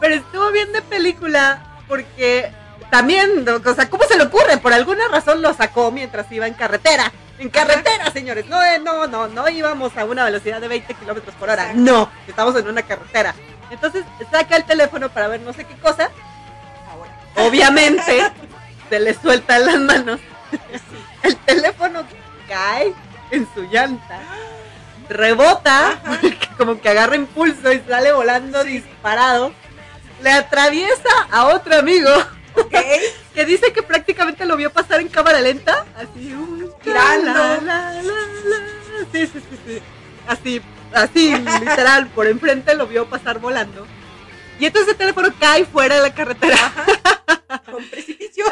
Pero estuvo bien de película porque también, o sea, ¿cómo se le ocurre? Por alguna razón lo sacó mientras iba en carretera. En carretera, señores. No, eh, no, no, no íbamos a una velocidad de 20 kilómetros por hora. No, estamos en una carretera. Entonces saca el teléfono para ver no sé qué cosa. Ahora. Obviamente [LAUGHS] se le sueltan las manos. El teléfono cae en su llanta. Rebota, [LAUGHS] como que agarra impulso y sale volando disparado. Le atraviesa a otro amigo Que dice que prácticamente lo vio pasar en cámara lenta, así un Tirando. la, la, la, la. Sí, sí, sí, sí. Así, así, literal, por enfrente lo vio pasar volando. Y entonces el teléfono cae fuera de la carretera. [LAUGHS] Con precipicio.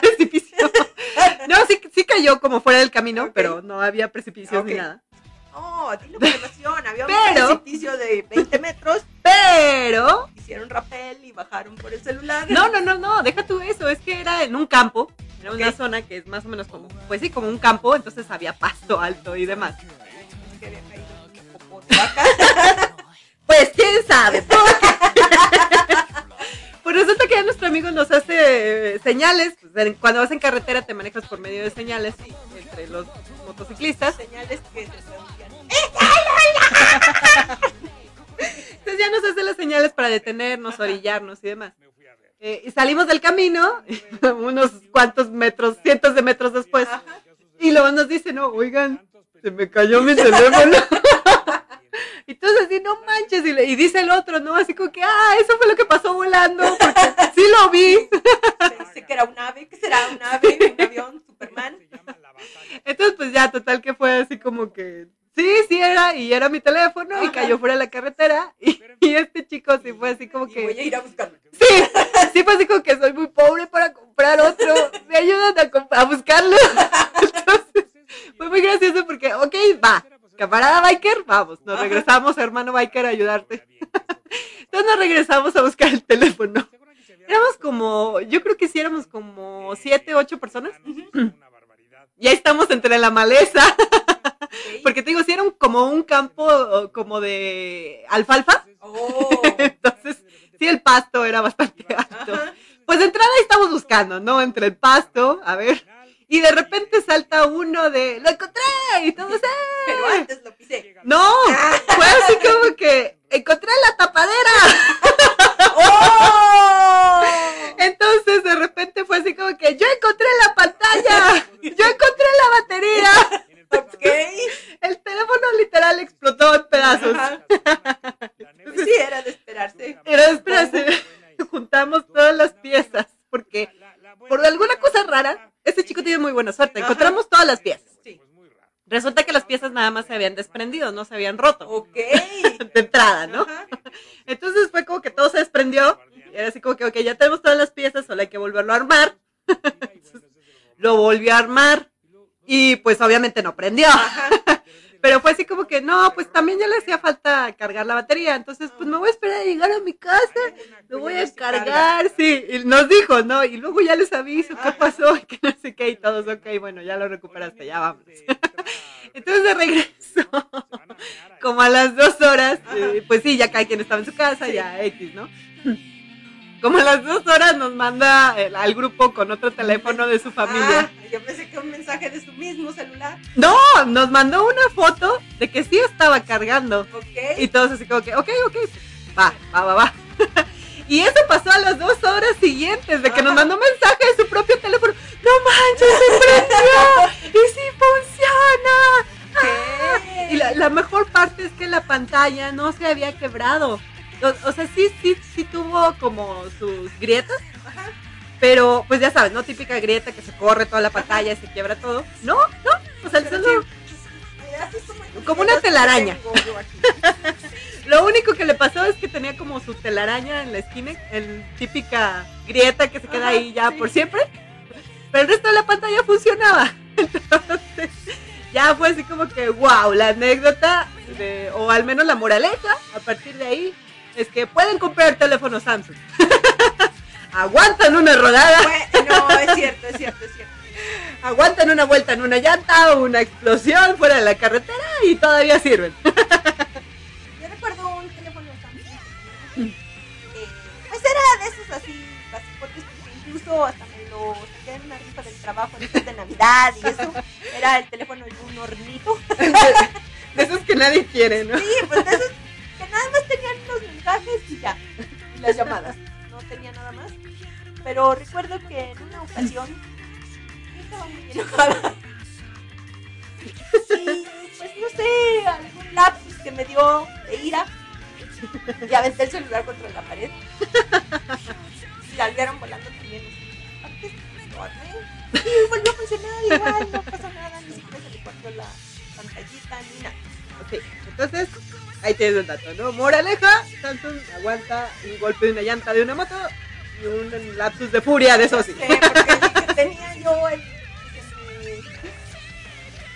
precipicio. No, sí, sí cayó como fuera del camino, pero no había precipicios Ok. ni nada. No, con emoción. Había un precipicio de 20 metros. Pero, Hicieron rappel y bajaron por el celular. no, no, no, no, deja tú eso, es que era en un campo, era una zona que es más o menos como, pues sí, como un campo, entonces había pasto alto y demás. Pues quién sabe. [LAUGHS] Pues resulta que ya nuestro amigo nos hace eh, señales. pues, cuando vas en carretera te manejas por medio de señales entre los motociclistas. Señales que. [LAUGHS] Entonces ya nos hace las señales para detenernos, orillarnos y demás. Eh, y salimos del camino, [LAUGHS] unos cuantos metros, cientos de metros después, y luego nos dice, no, oigan, se me cayó mi teléfono. [LAUGHS] y entonces así, no manches, y, le- y dice el otro, ¿no? Así como que, ah, eso fue lo que pasó volando, porque sí lo vi. Pensé que era un ave. ¿Qué será? ¿Un ave? ¿Un avión? ¿Superman? Entonces, pues ya, total que fue así como que, sí, sí era, y era mi teléfono, y cayó fuera de la carretera, y, [LAUGHS] y este chico sí fue así como Y que... voy a ir a buscarlo. Sí, sí fue así como que soy muy pobre para comprar otro. Me ayudan a, a buscarlo. [LAUGHS] Entonces, fue muy gracioso porque, ok, va, camarada biker, vamos, nos regresamos, hermano biker, a ayudarte. Entonces nos regresamos a buscar el teléfono. Éramos como, yo creo que sí éramos como siete, ocho personas. Y ahí estamos entre la maleza. [LAUGHS] Porque te digo, sí era un- como un campo como de alfalfa. Oh. [LAUGHS] Entonces, sí, el pasto era bastante alto. Pues de entrada ahí estamos buscando, ¿no? Entre el pasto, a ver. Y de repente salta uno de, lo encontré, y todos, ¡eh! Pero antes lo pisé. No, fue así como que, encontré la tapadera. [LAUGHS] ¡Oh! Entonces de repente fue así como que, yo encontré la pantalla, yo encontré la batería. [LAUGHS] Ok. El teléfono literal explotó en pedazos. Pues sí, era de esperarse. Era, espérate, [LAUGHS] juntamos todas las piezas, porque por alguna cosa rara, este chico tiene muy buena suerte. Encontramos todas las piezas. Sí. Resulta que las piezas nada más se habían desprendido, no se habían roto Ok. [LAUGHS] de entrada, ¿no? Ajá. Entonces fue como que todo se desprendió. Y era así como que, ok, ya tenemos todas las piezas, solo hay que volverlo a armar. Entonces, [LAUGHS] lo volvió a armar. Y pues obviamente no prendió. [LAUGHS] Pero fue así como que, no, pues también ya le hacía falta cargar la batería. Entonces, pues me voy a esperar a llegar a mi casa. Lo voy a cargar, sí. Y nos dijo, ¿no? Y luego ya les aviso qué Ajá. pasó, y [LAUGHS] que no sé qué, y todos, ok, bueno, ya lo recuperaste, ya vamos. [LAUGHS] Entonces de regreso, como a las dos horas, eh, pues sí, ya cada quien estaba en su casa, ya X, ¿no? Como a las dos horas nos manda el- al grupo con otro teléfono de su familia. Ah, yo pensé que un mensaje de su mismo celular. No, nos mandó una foto de que sí estaba cargando. Ok. Y todos así como que, ok, ok, va, va, va, va. [LAUGHS] Y eso pasó a las dos horas siguientes de que nos mandó mensaje de su propio teléfono. No manches, se [LAUGHS] prendió y sí funciona. ¿Qué? Y la, la mejor parte es que la pantalla no se había quebrado. O, o sea, sí, sí, sí tuvo como sus grietas, Ajá. pero pues ya sabes, ¿no? Típica grieta que se corre toda la pantalla y se quiebra todo. No, no, o sea, Pero solo- como, una telaraña. [LAUGHS] lo único que le pasó es que tenía como su telaraña en la esquina, el típica grieta que se queda Ajá, ahí ya sí. por siempre. Pero el resto de la pantalla funcionaba. [LAUGHS] Entonces, ya fue así como que, wow, la anécdota, de- o al menos la moraleja, a partir de ahí, es que pueden comprar teléfonos Samsung. [LAUGHS] Aguantan una rodada, no, es cierto, es cierto, es cierto. aguantan una vuelta en una llanta o una explosión fuera de la carretera y todavía sirven. [LAUGHS] Yo recuerdo un teléfono Samsung. eh, pues era de esos así, basicotes, porque incluso hasta me lo saqué en una rifa del trabajo después de Navidad y eso. Era el teléfono de un hornito. [LAUGHS] De esos que nadie quiere, ¿no? Sí, pues de esos que nada más los y ya. Las llamadas. No tenía nada más. Pero recuerdo que en una ocasión yo estaba muy enojada. Y pues no sé, algún lapsus que me dio de ira. Y aventé el celular contra la pared. Y salieron volando también. Y volvió a funcionar igual, no pasó nada, ni siquiera se le cortó la pantallita ni nada. Ok, entonces ahí tienes el dato, ¿no? Moraleja, Samsung aguanta un golpe de una llanta de una moto y un lapsus de furia de eso sí. Porque tenía yo el, me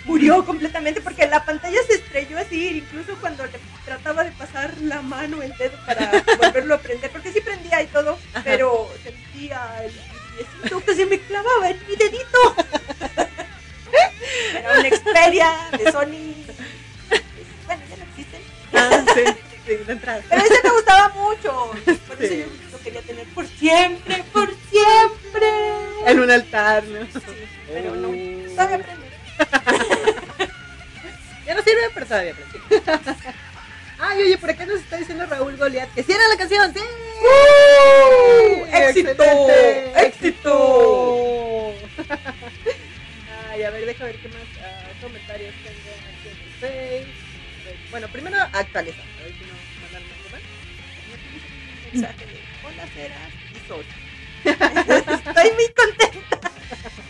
murió completamente porque la pantalla se estrelló así, incluso cuando le trataba de pasar la mano, el dedo para volverlo a prender, porque sí prendía y todo, pero sentía el piecito que se me clavaba en mi dedito. [LAUGHS] Era una Xperia de Sony. Ah, sí, [LAUGHS] sí, entrada. Pero ese me gustaba mucho. Por eso yo lo quería tener por siempre, por siempre. En un altar, ¿no? Sí, pero no. Oh. Todavía prende. [LAUGHS] Ya no sirve, pero todavía prende. [LAUGHS] Ay, oye, por acá nos está diciendo Raúl Goliat que sí era la canción, sí. ¡Uh! ¡Éxito! Excelente, ¡Éxito! Ay, a ver, deja ver qué más ah, comentarios tengo aquí en el Face. Bueno, primero actualizar, a ver si no mandan algo más. mensaje de hola ceras y sol. [LAUGHS] Estoy muy contenta.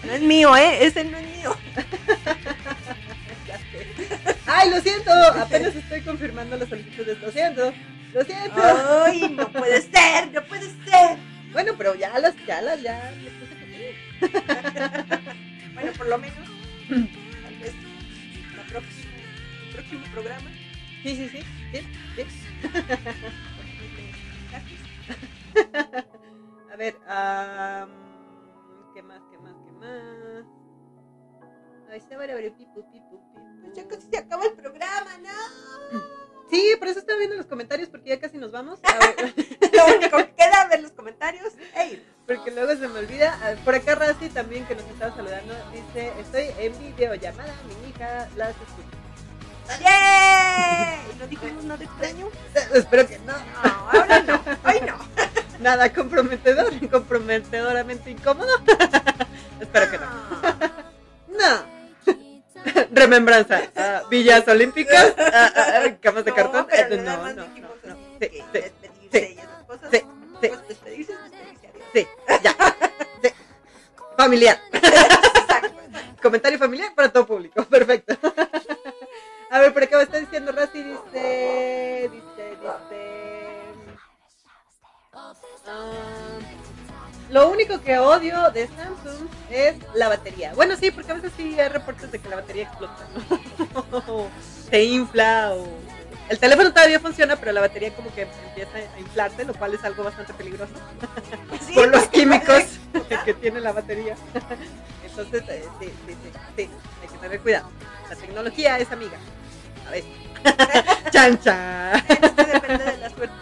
No es mío, ¿eh? Ese no es mío. [LAUGHS] Ay, lo siento, apenas estoy confirmando las solicitudes, lo siento, lo siento. Ay, no puede ser, no puede ser. Bueno, pero ya las, ya las, ya les puse que. [LAUGHS] Bueno, por lo menos, tal vez el próximo programa. Sí, sí, sí, sí, [LAUGHS] sí. A ver, am, ¿qué más, qué más, qué más? Ay, se va a ver pipu, pipu, pipu. Ya casi se acaba el programa, ¿no? Sí, por eso estaba viendo los comentarios porque ya casi nos vamos. [LAUGHS] Lo único que queda ver los comentarios e ir. porque luego se me olvida. Ah, Por acá Razi también que nos estaba saludando dice, estoy en videollamada, mi hija las escucha. ¡Yay! ¿Y no dijimos nada extraño? Eh, Espero que no. No, ahora no, hoy no. [LAUGHS] Nada comprometedor, comprometedoramente incómodo. [LAUGHS] Espero que no. No. [LAUGHS] Remembranza. ah, villas olímpicas. ah, ah, ah, camas de cartón. pero eh, no, no, no, no. Sí, sí, sí, sí, sí. Despedirse ya. Sí. Familiar. Exacto. Comentario familiar para todo público. Perfecto. A ver, por acá me está diciendo Rasi, dice, dice, dice. ah, lo único que odio de Samsung es la batería. Bueno, sí, porque a veces sí hay reportes de que la batería explota, ¿no? [LAUGHS] Se infla o... El teléfono todavía funciona, pero la batería como que empieza a inflarse, lo cual es algo bastante peligroso [LAUGHS] Sí, por los químicos [LAUGHS] que tiene la batería. Entonces, eh, sí, sí, sí, sí, hay que tener cuidado. La tecnología es amiga. A ver. [LAUGHS] chan, chan. Esto depende de la suerte.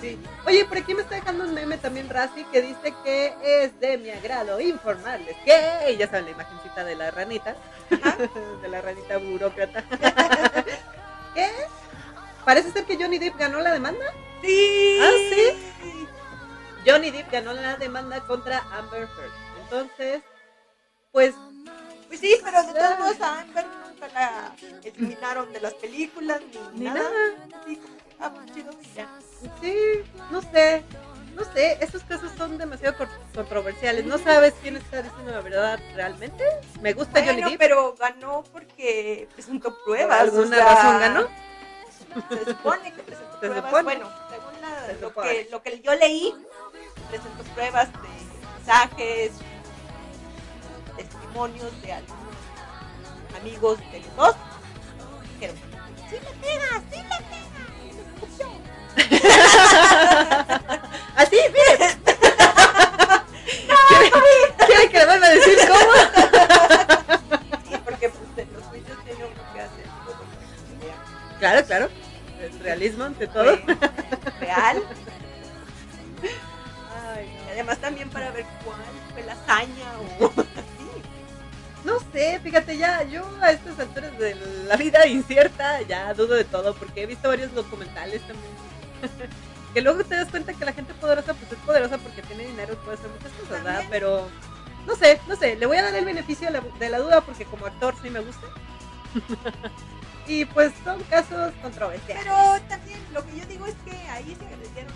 Sí. Oye, por aquí me está dejando un meme también Razi que dice que es de mi agrado informarles que, ya saben la imagencita de la ranita, de la ranita burócrata, [LAUGHS] que parece ser que Johnny Depp ganó la demanda. Sí. Ah, sí. Johnny Depp ganó la demanda contra Amber Heard. Entonces, pues Pues sí, pero de todos modos a Amber nunca la eliminaron de las películas ni, Ni nada. Sí, ah, pues chido, ya. Sí, no sé. No sé, esos casos son demasiado controversiales. No sabes quién está diciendo la verdad realmente. Me gusta Johnny Bueno, Depp. pero ganó porque presentó ¿Por pruebas. alguna o sea, razón ganó? Se supone que presentó [LAUGHS] Se pruebas. supone. Bueno, según la- Se lo, que, lo que yo leí, presentó pruebas de mensajes, testimonios de algunos amigos de los dos. Dijeron, sí le pega, sí le pega. y se escupió". Así, mire. [LAUGHS] ¿Quiere, quiere que le vuelva a decir cómo? Sí, porque pues, los juicios tiene uno que hacer todo. Claro, claro. El realismo ante todo. Fue fíjate, ya yo a estas alturas de la vida incierta ya dudo de todo porque he visto varios documentales también. [LAUGHS] que luego te das cuenta que la gente poderosa pues es poderosa porque tiene dinero y puede hacer muchas cosas, ¿verdad? Pero no sé, no sé, le voy a dar el beneficio de la, de la duda porque como actor sí me gusta. [LAUGHS] y pues son casos controversiales. Pero también lo que yo digo es que ahí se agredieron.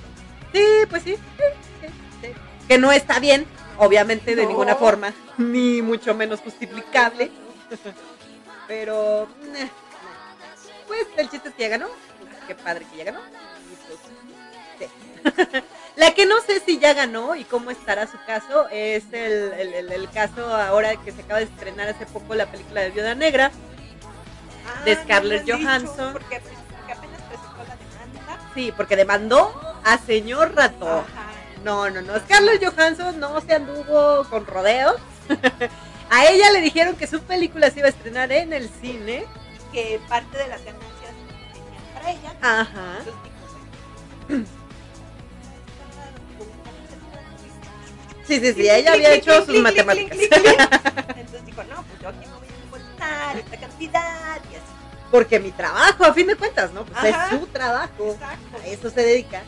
Sí, pues sí, sí, sí, sí. Que no está bien, obviamente, de No. ninguna forma, ni mucho menos justificable. [LAUGHS] Pero, eh, pues el chiste es que ya ganó. Qué padre que ya ganó. Pues, sí. [LAUGHS] La que no sé si ya ganó y cómo estará su caso es el, el- el- el caso ahora que se acaba de estrenar hace poco la película de Viuda Negra. Ah, De Scarlett Johansson. Porque, porque apenas presentó la demanda. Sí, porque demandó a señor. Ajá. No, no, no. Scarlett Johansson no se anduvo con rodeos. [LAUGHS] a ella le dijeron que su película se iba a estrenar en el cine. Que parte de las ganancias venían para ella. Ajá. Entonces dijo, bueno, Sí, sí, sí. Ella había hecho sus matemáticas. Entonces dijo, no, pues yo aquí me voy a [LAUGHS] embolsar esta cantidad y así. Porque mi trabajo, a fin de cuentas, ¿no? Pues Ajá. es su trabajo. Exacto. A eso se dedica.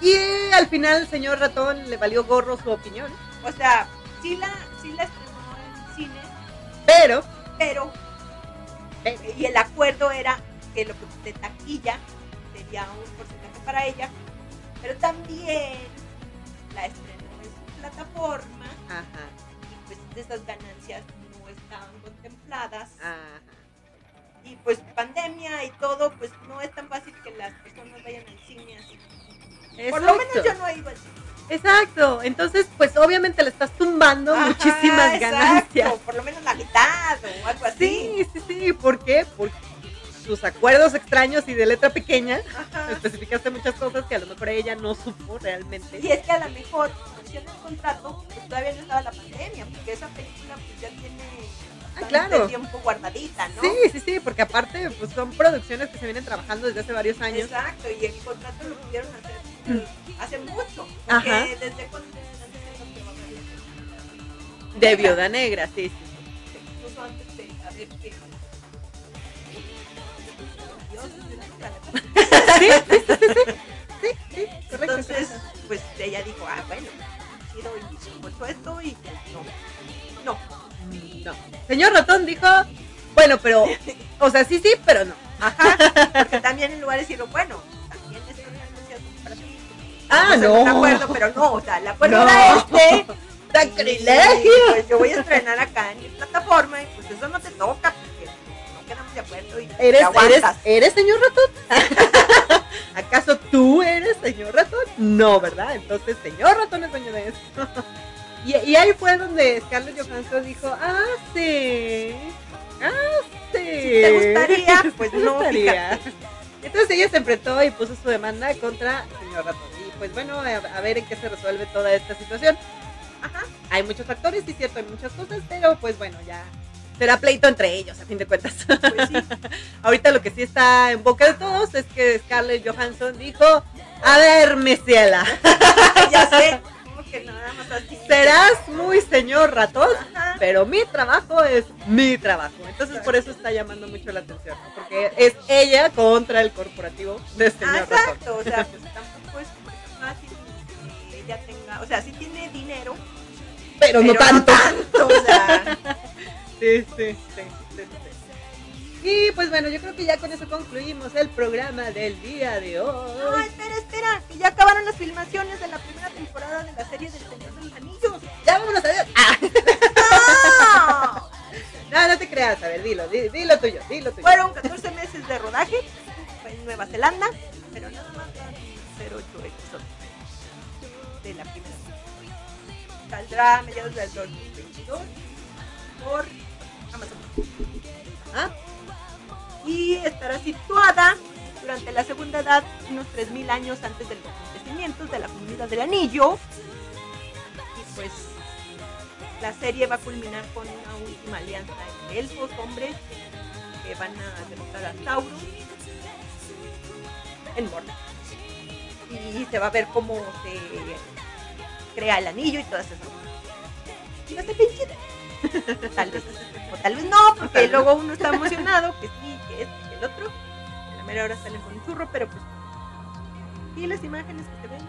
Y eh, al final el señor ratón le valió gorro su opinión. O sea, sí la, sí la Pero, pero pero, y el acuerdo era que lo que de taquilla sería un porcentaje para ella, pero también la estrenó en su plataforma ajá, y pues esas ganancias no estaban contempladas ajá. y pues pandemia y todo, pues no es tan fácil que las personas vayan al cine así. Por lo menos yo no he ido al cine. Exacto. Entonces, pues obviamente le estás tumbando Ajá, muchísimas exacto, ganancias. Por lo menos la mitad o algo así. Sí, sí, sí. ¿Por qué? Porque sus acuerdos extraños y de letra pequeña Ajá. especificaste muchas cosas que a lo mejor ella no supo realmente. Y es que a lo mejor, en el contrato, pues todavía no estaba la pandemia, porque esa película pues ya tiene bastante claro. tiempo guardadita, ¿no? Sí, sí, sí, porque aparte pues son producciones que se vienen trabajando desde hace varios años. Exacto, y el contrato lo pudieron hacer eh, hace mucho. Porque Ajá. desde cuando haber De Viuda Negra, sí, sí. sí. incluso antes de saber que. Sí, sí, sí, sí, sí. Sí, sí, correcto. Entonces, pues ella dijo, ah, bueno, chido, y puesto esto y no. No. No. Señor Ratón dijo, bueno, pero, o sea, sí, sí, pero no. Ajá. Porque también en lugar de decirlo, bueno, también para ti. Ah, no. un acuerdo, pero no, o sea, el acuerdo No. este. [LAUGHS] ¡Sacrilegio! Y, Pues yo voy a estrenar acá en mi plataforma y pues eso no te toca porque no quedamos de acuerdo y ¿Eres, te eres, aguantas. ¿Eres señor ratón? [LAUGHS] ¿Acaso tú eres señor ratón? No, ¿verdad? Entonces, señor ratón es dueño de eso. Y, y ahí fue donde Scarlett Johansson dijo, ah, sí, ah, sí. Te gustaría, [LAUGHS] pues te no, gustaría". Entonces ella se enfrentó y puso su demanda contra el señor ratón. Y pues bueno, a, a ver en qué se resuelve toda esta situación. Ajá. Hay muchos factores, sí, cierto, hay muchas cosas, pero pues bueno, ya será pleito entre ellos, a fin de cuentas. Pues sí. [LAUGHS] Ahorita lo que sí está en boca de todos es que Scarlett Johansson dijo, a ver, Mesiela, [LAUGHS] ya sé. Como que nada más así. serás muy señor ratón, Ajá. pero mi trabajo es mi trabajo. Entonces por eso está llamando mucho la atención, ¿no? porque es ella contra el corporativo de Ah, señor ratón. exacto, o sea, pues tampoco es fácil que ella tenga, o sea, sí tiene dinero, Pero, no tanto. tanto, o sea, [LAUGHS] Sí, sí, sí, sí, sí. Y pues bueno, yo creo que ya con eso concluimos el programa del día de No, hoy. espera, espera, que ya acabaron las filmaciones de la primera temporada de la serie del Señor de los Anillos. Ya vámonos a ver. Ah, no, no te creas, a ver, dilo, di- dilo tuyo, dilo tuyo. Fueron 14 meses de rodaje en Nueva Zelanda, pero nada más van a ser 8 episodios de la primera. Saldrá a mediados del 2022 por Amazon. Ah, y estará situada durante la segunda edad, unos 3.000 años antes de los acontecimientos de la comunidad del anillo. Y pues la serie va a culminar con una última alianza entre elfos, hombres, que van a derrotar a Sauron en Mordor. Y se va a ver cómo se crea el anillo y todas esas cosas. Y va a ser bien chida. [LAUGHS] Tal vez. O tal vez no, porque luego uno está emocionado, que sí, el otro. A la mera hora salen con un churro, pero pues. Y las imágenes que se ven.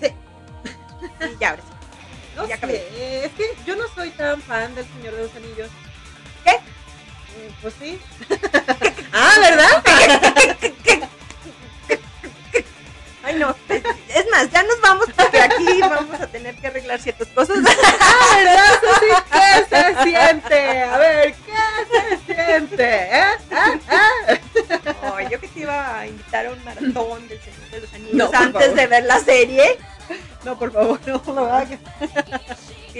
es- sí. Y ya, ahora sí. No Ya sé, es que yo no soy tan fan del Señor de los Anillos. ¿Qué? Mm, Pues sí. [LAUGHS] ah, ¿verdad? [LAUGHS] Ay, no. Es, más, ya nos vamos porque aquí vamos a tener que arreglar ciertas cosas. Ah, ¿verdad? Sí, ¿qué se siente? A ver, ¿qué se siente? ¿Eh? ¿Ah? ¿Ah? Yo que te iba a invitar a un maratón del Señor de los Anillos No, antes favor. de ver la serie. No, por favor, no lo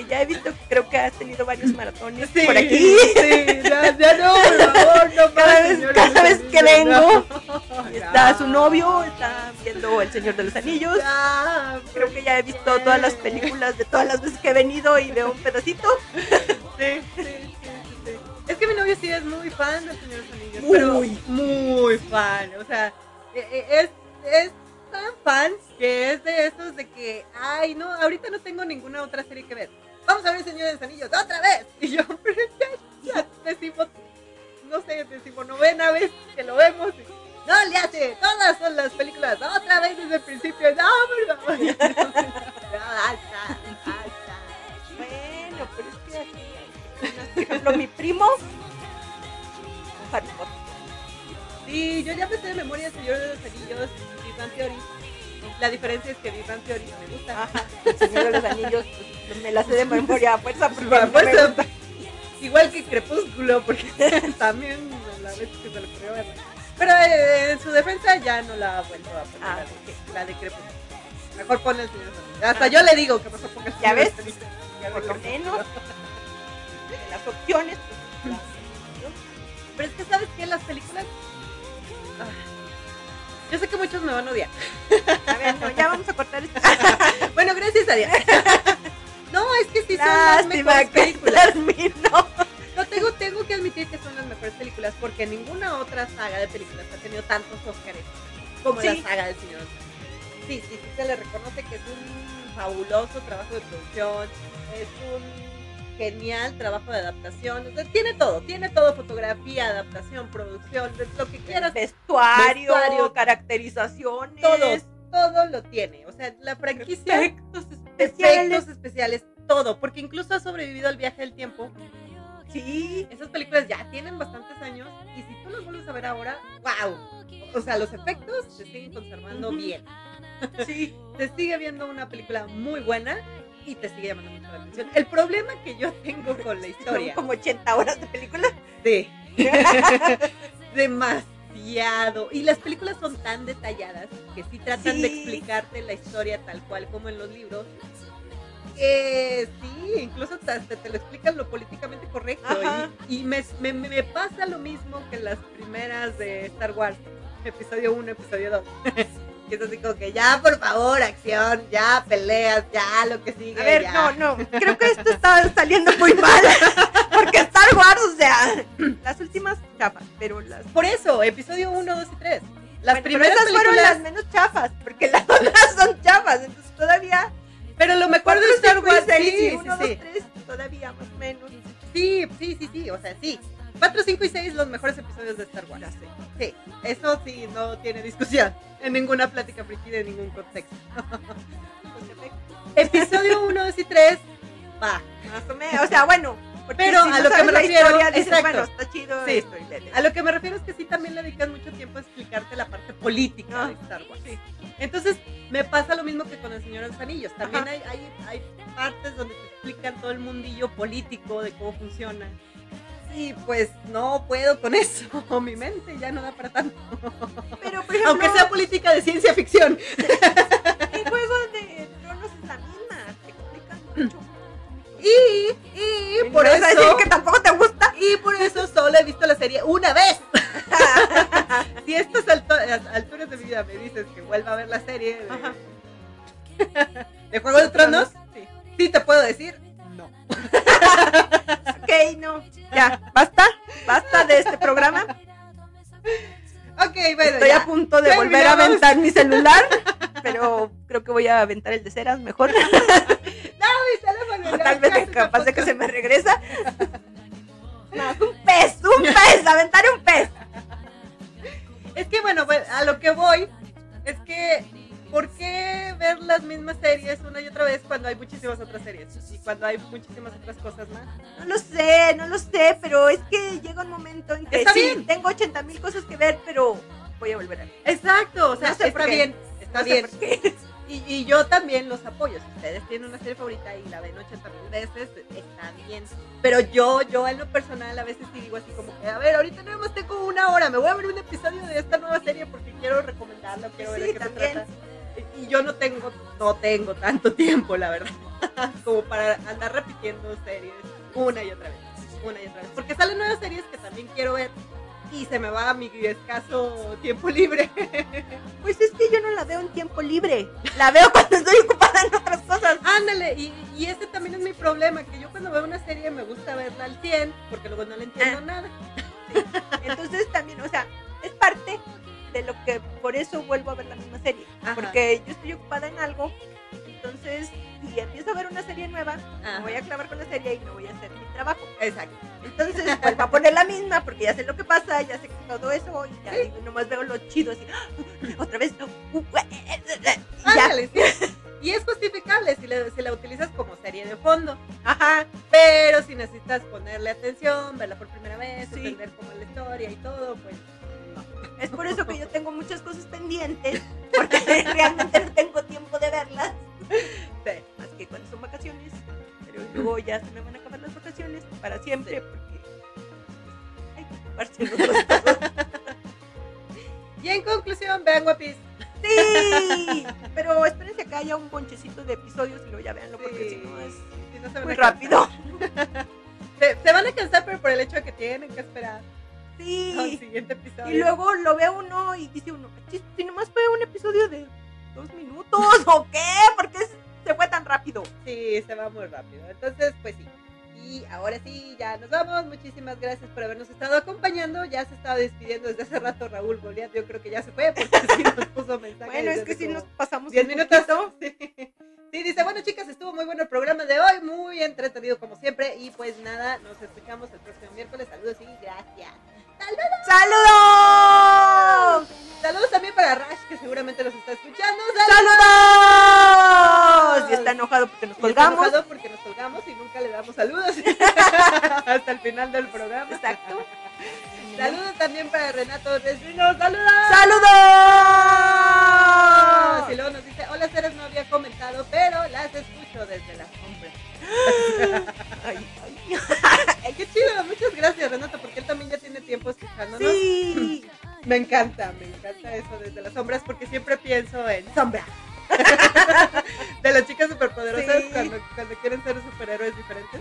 hagas. Que ya he visto, creo que has tenido varios maratones Sí, por aquí. Sí, ya, ya no, por favor, no [LAUGHS] Cada vez- Señor de cada vez que vengo, [LAUGHS] no. Está su novio, está viendo El Señor de los Anillos. Ya, Creo que ya he visto todas las películas de todas las veces que he venido y veo un pedacito. Sí, sí, sí. Es que mi novio sí es muy fan del Señor de los Anillos. Muy. Pero muy fan. O sea, e- e- es, es tan fan que es de esos de que, ay, no, ahorita no tengo ninguna otra serie que ver. Vamos a ver Señor de los Anillos otra vez. Y yo, [LAUGHS] ya, ya decimos, no sé, decimonovena vez que lo vemos. no le hace, todas son las películas, otra vez desde el principio. No, por. [LAUGHS] Ya, basta, basta. Bueno, pero es que así. Por ejemplo, mi primo. Harry. Sí, yo ya me sé de memoria Señor de los Anillos y Big Theory. La diferencia es que Bang Theory me gusta. Ajá, El Señor de los Anillos. Pues, me la sé de [LAUGHS] memoria a fuerza. Porque Por no me fuerza. Igual que Crepúsculo, porque [LAUGHS] también la vez que se le ocurrió verla. Pero eh, en su defensa ya no la ha vuelto a poner Ah, la, de, la de Crepúsculo. Mejor pone el Señor de los Anillos. Hasta Ah. yo le digo que mejor ponga el ¿Ya Señor de ves? los Anillos. Ya Por ve lo que- menos. De las opciones, pues. [LAUGHS] Pero es que, ¿sabes qué? Las películas... Ah, Yo sé que muchos me van a odiar. A ver, no, ya vamos a cortar esto. [LAUGHS] Bueno, gracias a Dios. [LAUGHS] No, es que sí son las mejores películas. No, tengo, tengo que admitir que son las mejores películas porque ninguna otra saga de películas ha tenido tantos Oscars como Sí. la saga del Señor. Sí, sí, sí, se le reconoce que es un fabuloso trabajo de producción, es un genial trabajo de adaptación, o sea, tiene todo, tiene todo, fotografía, adaptación, producción, lo que quieras, Vestuario, Vestuario. caracterizaciones. todo, todo lo tiene, o sea, la franquicia, Efectos especiales. efectos especiales, todo, porque incluso ha sobrevivido al viaje del tiempo, Sí. Esas películas ya tienen bastantes años y si tú las vuelves a ver ahora, wow. O sea, los efectos se siguen conservando bien. Sí. [LAUGHS] Te sigue viendo una película muy buena y te sigue llamando mucho la atención. El problema que yo tengo con la [LAUGHS] historia, como 80 horas de película. sí, [LAUGHS] demasiado. Y las películas son tan detalladas que sí tratan de explicarte la historia tal cual como en los libros. Que sí, incluso hasta te, lo explican lo políticamente correcto. Ajá. Y, y me, me- me pasa lo mismo que las primeras de Star Wars, episodio 1, episodio 2. [LAUGHS] que es así como que ya, por favor, acción, ya, peleas, ya, lo que sigue. A ver, ya. no, no. Creo que esto está saliendo muy mal. [LAUGHS] Porque Star Wars, o sea, [CLEARS THROAT] las últimas chafas, pero las. Por eso, episodio 1, 2 y 3. Las Bueno, primeras esas fueron películas, las menos chafas, porque las [LAUGHS] otras son chafas. Entonces todavía. pero lo mejor de Star Wars, sí, sí, uno, sí. dos, tres, todavía más o menos. Sí, sí, sí, sí, o sea, sí. 4, 5 y 6 los mejores episodios de Star Wars. Sí, eso sí, no tiene discusión [LAUGHS] en ninguna plática friki de ningún contexto. [LAUGHS] Episodio [LAUGHS] 1, 2 y 3, va. Más o menos. O sea, bueno, Pero si a no lo que me refiero- historia, dices, exacto. bueno, está chido Sí. esto, y A lo que me refiero es que sí también le dedican mucho tiempo a explicarte la parte política Ah, de Star Wars. Entonces, me pasa lo mismo que con el Señor de los Anillos. También hay, hay, hay partes donde te explican todo el mundillo político de cómo funciona. Y pues no puedo con eso. [LAUGHS] Mi mente ya no da para tanto. Pero, por ejemplo, Aunque sea política de ciencia ficción. en Juego de Tronos es la misma. Te explican mucho. Y, y por decir eso. que tampoco te gusta. Y por eso solo he visto la serie una vez. [LAUGHS] si a estas alturas de mi vida me dices que vuelva a ver la serie de [LAUGHS] Juego de Tronos, sí. sí te puedo decir no. Ok, no. Ya, basta. Basta de este programa. Ok, bueno, Estoy ya. a punto de volver a aventar mi celular. Pero creo que voy a aventar el de ceras mejor. No, mi teléfono, ya, Tal vez capaz de que se me regresa. No, [LAUGHS] un pez, un pez, aventaré un pez. Es que bueno, pues, a lo que voy es que ¿por qué ver las mismas series una y otra vez cuando hay muchísimas otras series? Y cuando hay muchísimas otras cosas más. No lo sé, no lo sé, pero es que llega un momento en que Está sí, bien. tengo 80 mil cosas que ver, pero voy a volver a ver. Exacto, o sea, No sé está bien, está No bien. Y, y yo también los apoyo. Si ustedes tienen una serie favorita y la ven 80 mil veces, está bien. Pero yo, yo en lo personal a veces sí digo así como que, a ver, ahorita nada más tengo una hora, me voy a ver un episodio de esta nueva serie porque quiero recomendarla, quiero ver Sí, de qué también. se trata. Y yo no tengo, no tengo tanto tiempo, la verdad, [LAUGHS] como para andar repitiendo series una y otra vez, una y otra vez. Porque salen nuevas series que también quiero ver y se me va mi escaso tiempo libre. [LAUGHS] Pues es que yo no la veo en tiempo libre. La veo cuando estoy ocupada en otras cosas. Ándale, y, y ese también es mi problema, que yo cuando veo una serie me gusta verla al 100, porque luego no le entiendo Ah. nada. [LAUGHS] Entonces también, o sea, es parte de lo que por eso vuelvo a ver la misma serie. Ajá. Porque yo estoy ocupada en algo. Entonces, si empiezo a ver una serie nueva, Ajá. me voy a clavar con la serie y no voy a hacer mi trabajo. Exacto. Entonces, vuelvo a poner la misma porque ya sé lo que pasa, ya sé todo eso y ya digo, nomás veo lo chido así. ¡ah! Otra vez. y. Ándale, sí. Y es justificable si, le- si la utilizas como serie de fondo. Ajá. Pero si necesitas ponerle atención, verla por primera vez, Sí. entender cómo es la historia y todo, pues. Es por eso que yo tengo muchas cosas pendientes, porque [LAUGHS] realmente no tengo tiempo de verlas. Más que cuando son vacaciones. Pero luego ya se me van a acabar las vacaciones para siempre, porque pues, hay que ocuparse de otras cosas. [LAUGHS] Y en conclusión, vean Guapis. Sí, pero espérense que haya un bonchecito de episodios y luego ya véanlo, porque Sí. si no es Si no se van muy rápido. [LAUGHS] Se, se van a cansar, pero por el hecho de que tienen que esperar [LAUGHS] al Sí. siguiente episodio. Y luego lo ve uno y dice uno, "Chis, si nomás fue un episodio de dos minutos [LAUGHS] o qué, ¿por qué se fue tan rápido? Sí, se va muy rápido. Entonces, pues sí. Y ahora sí, ya nos vamos. Muchísimas gracias por habernos estado acompañando. Ya se estaba despidiendo desde hace rato Raúl Goliat. Yo creo que ya se fue porque sí nos [LAUGHS] puso mensaje. Bueno, es que si como nos pasamos 10 un minutos. Sí. Sí, dice, bueno chicas, estuvo muy bueno el programa de hoy, muy entretenido como siempre. Y pues nada, nos escuchamos el próximo miércoles. Saludos y gracias. ¡Saludos! Saludos también para Rash, que seguramente nos está escuchando. ¡Saludos! Y está enojado porque nos Y está colgamos. enojado porque nos colgamos y nunca le damos saludos [LAUGHS] hasta el final del programa. Exacto. Saludos también para Renato Resino. ¡Saludos! ¡Saludos! Me encanta, me encanta eso desde las sombras, porque siempre pienso en sombra. [LAUGHS] De las chicas superpoderosas Sí. cuando, cuando quieren ser superhéroes diferentes.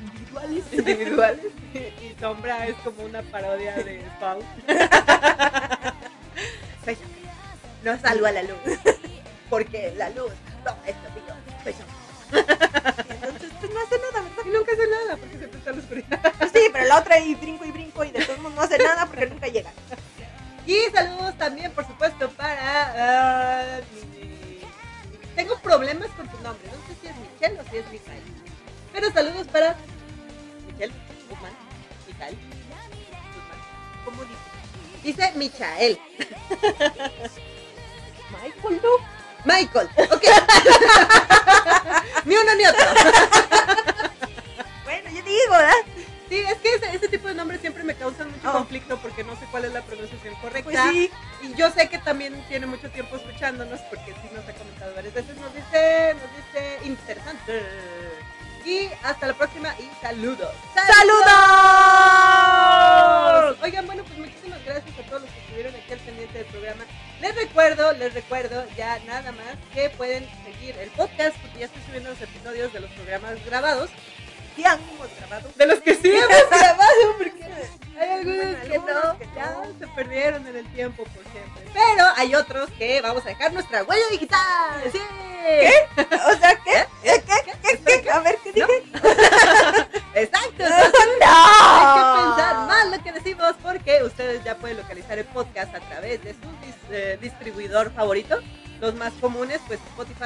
Individuales. individuales [LAUGHS] y Sombra es como una parodia de Spawn. [LAUGHS] Soy. No salgo a la luz porque la luz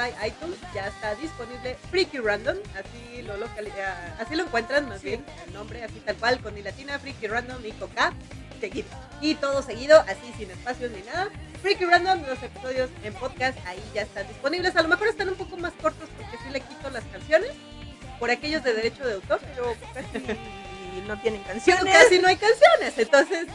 Spotify, iTunes, ya está disponible Freaky Random, así lo, local, uh, así lo encuentran más bien, el nombre así tal cual, con mi latina, Freaky Random y con K, seguido. Y todo seguido, así sin espacios ni nada. Freaky Random, los episodios en podcast, ahí ya están disponibles. A lo mejor están un poco más cortos porque sí le quito las canciones, por aquellos de derecho de autor, pero casi [LAUGHS] no tienen canciones. Pero casi no hay canciones, entonces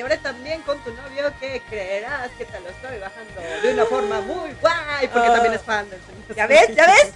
celebré también con tu novio que creerás que te lo estoy bajando de una forma muy guay, porque también es fan del ah. Señor. ¿Ya ves? ¿Ya ves?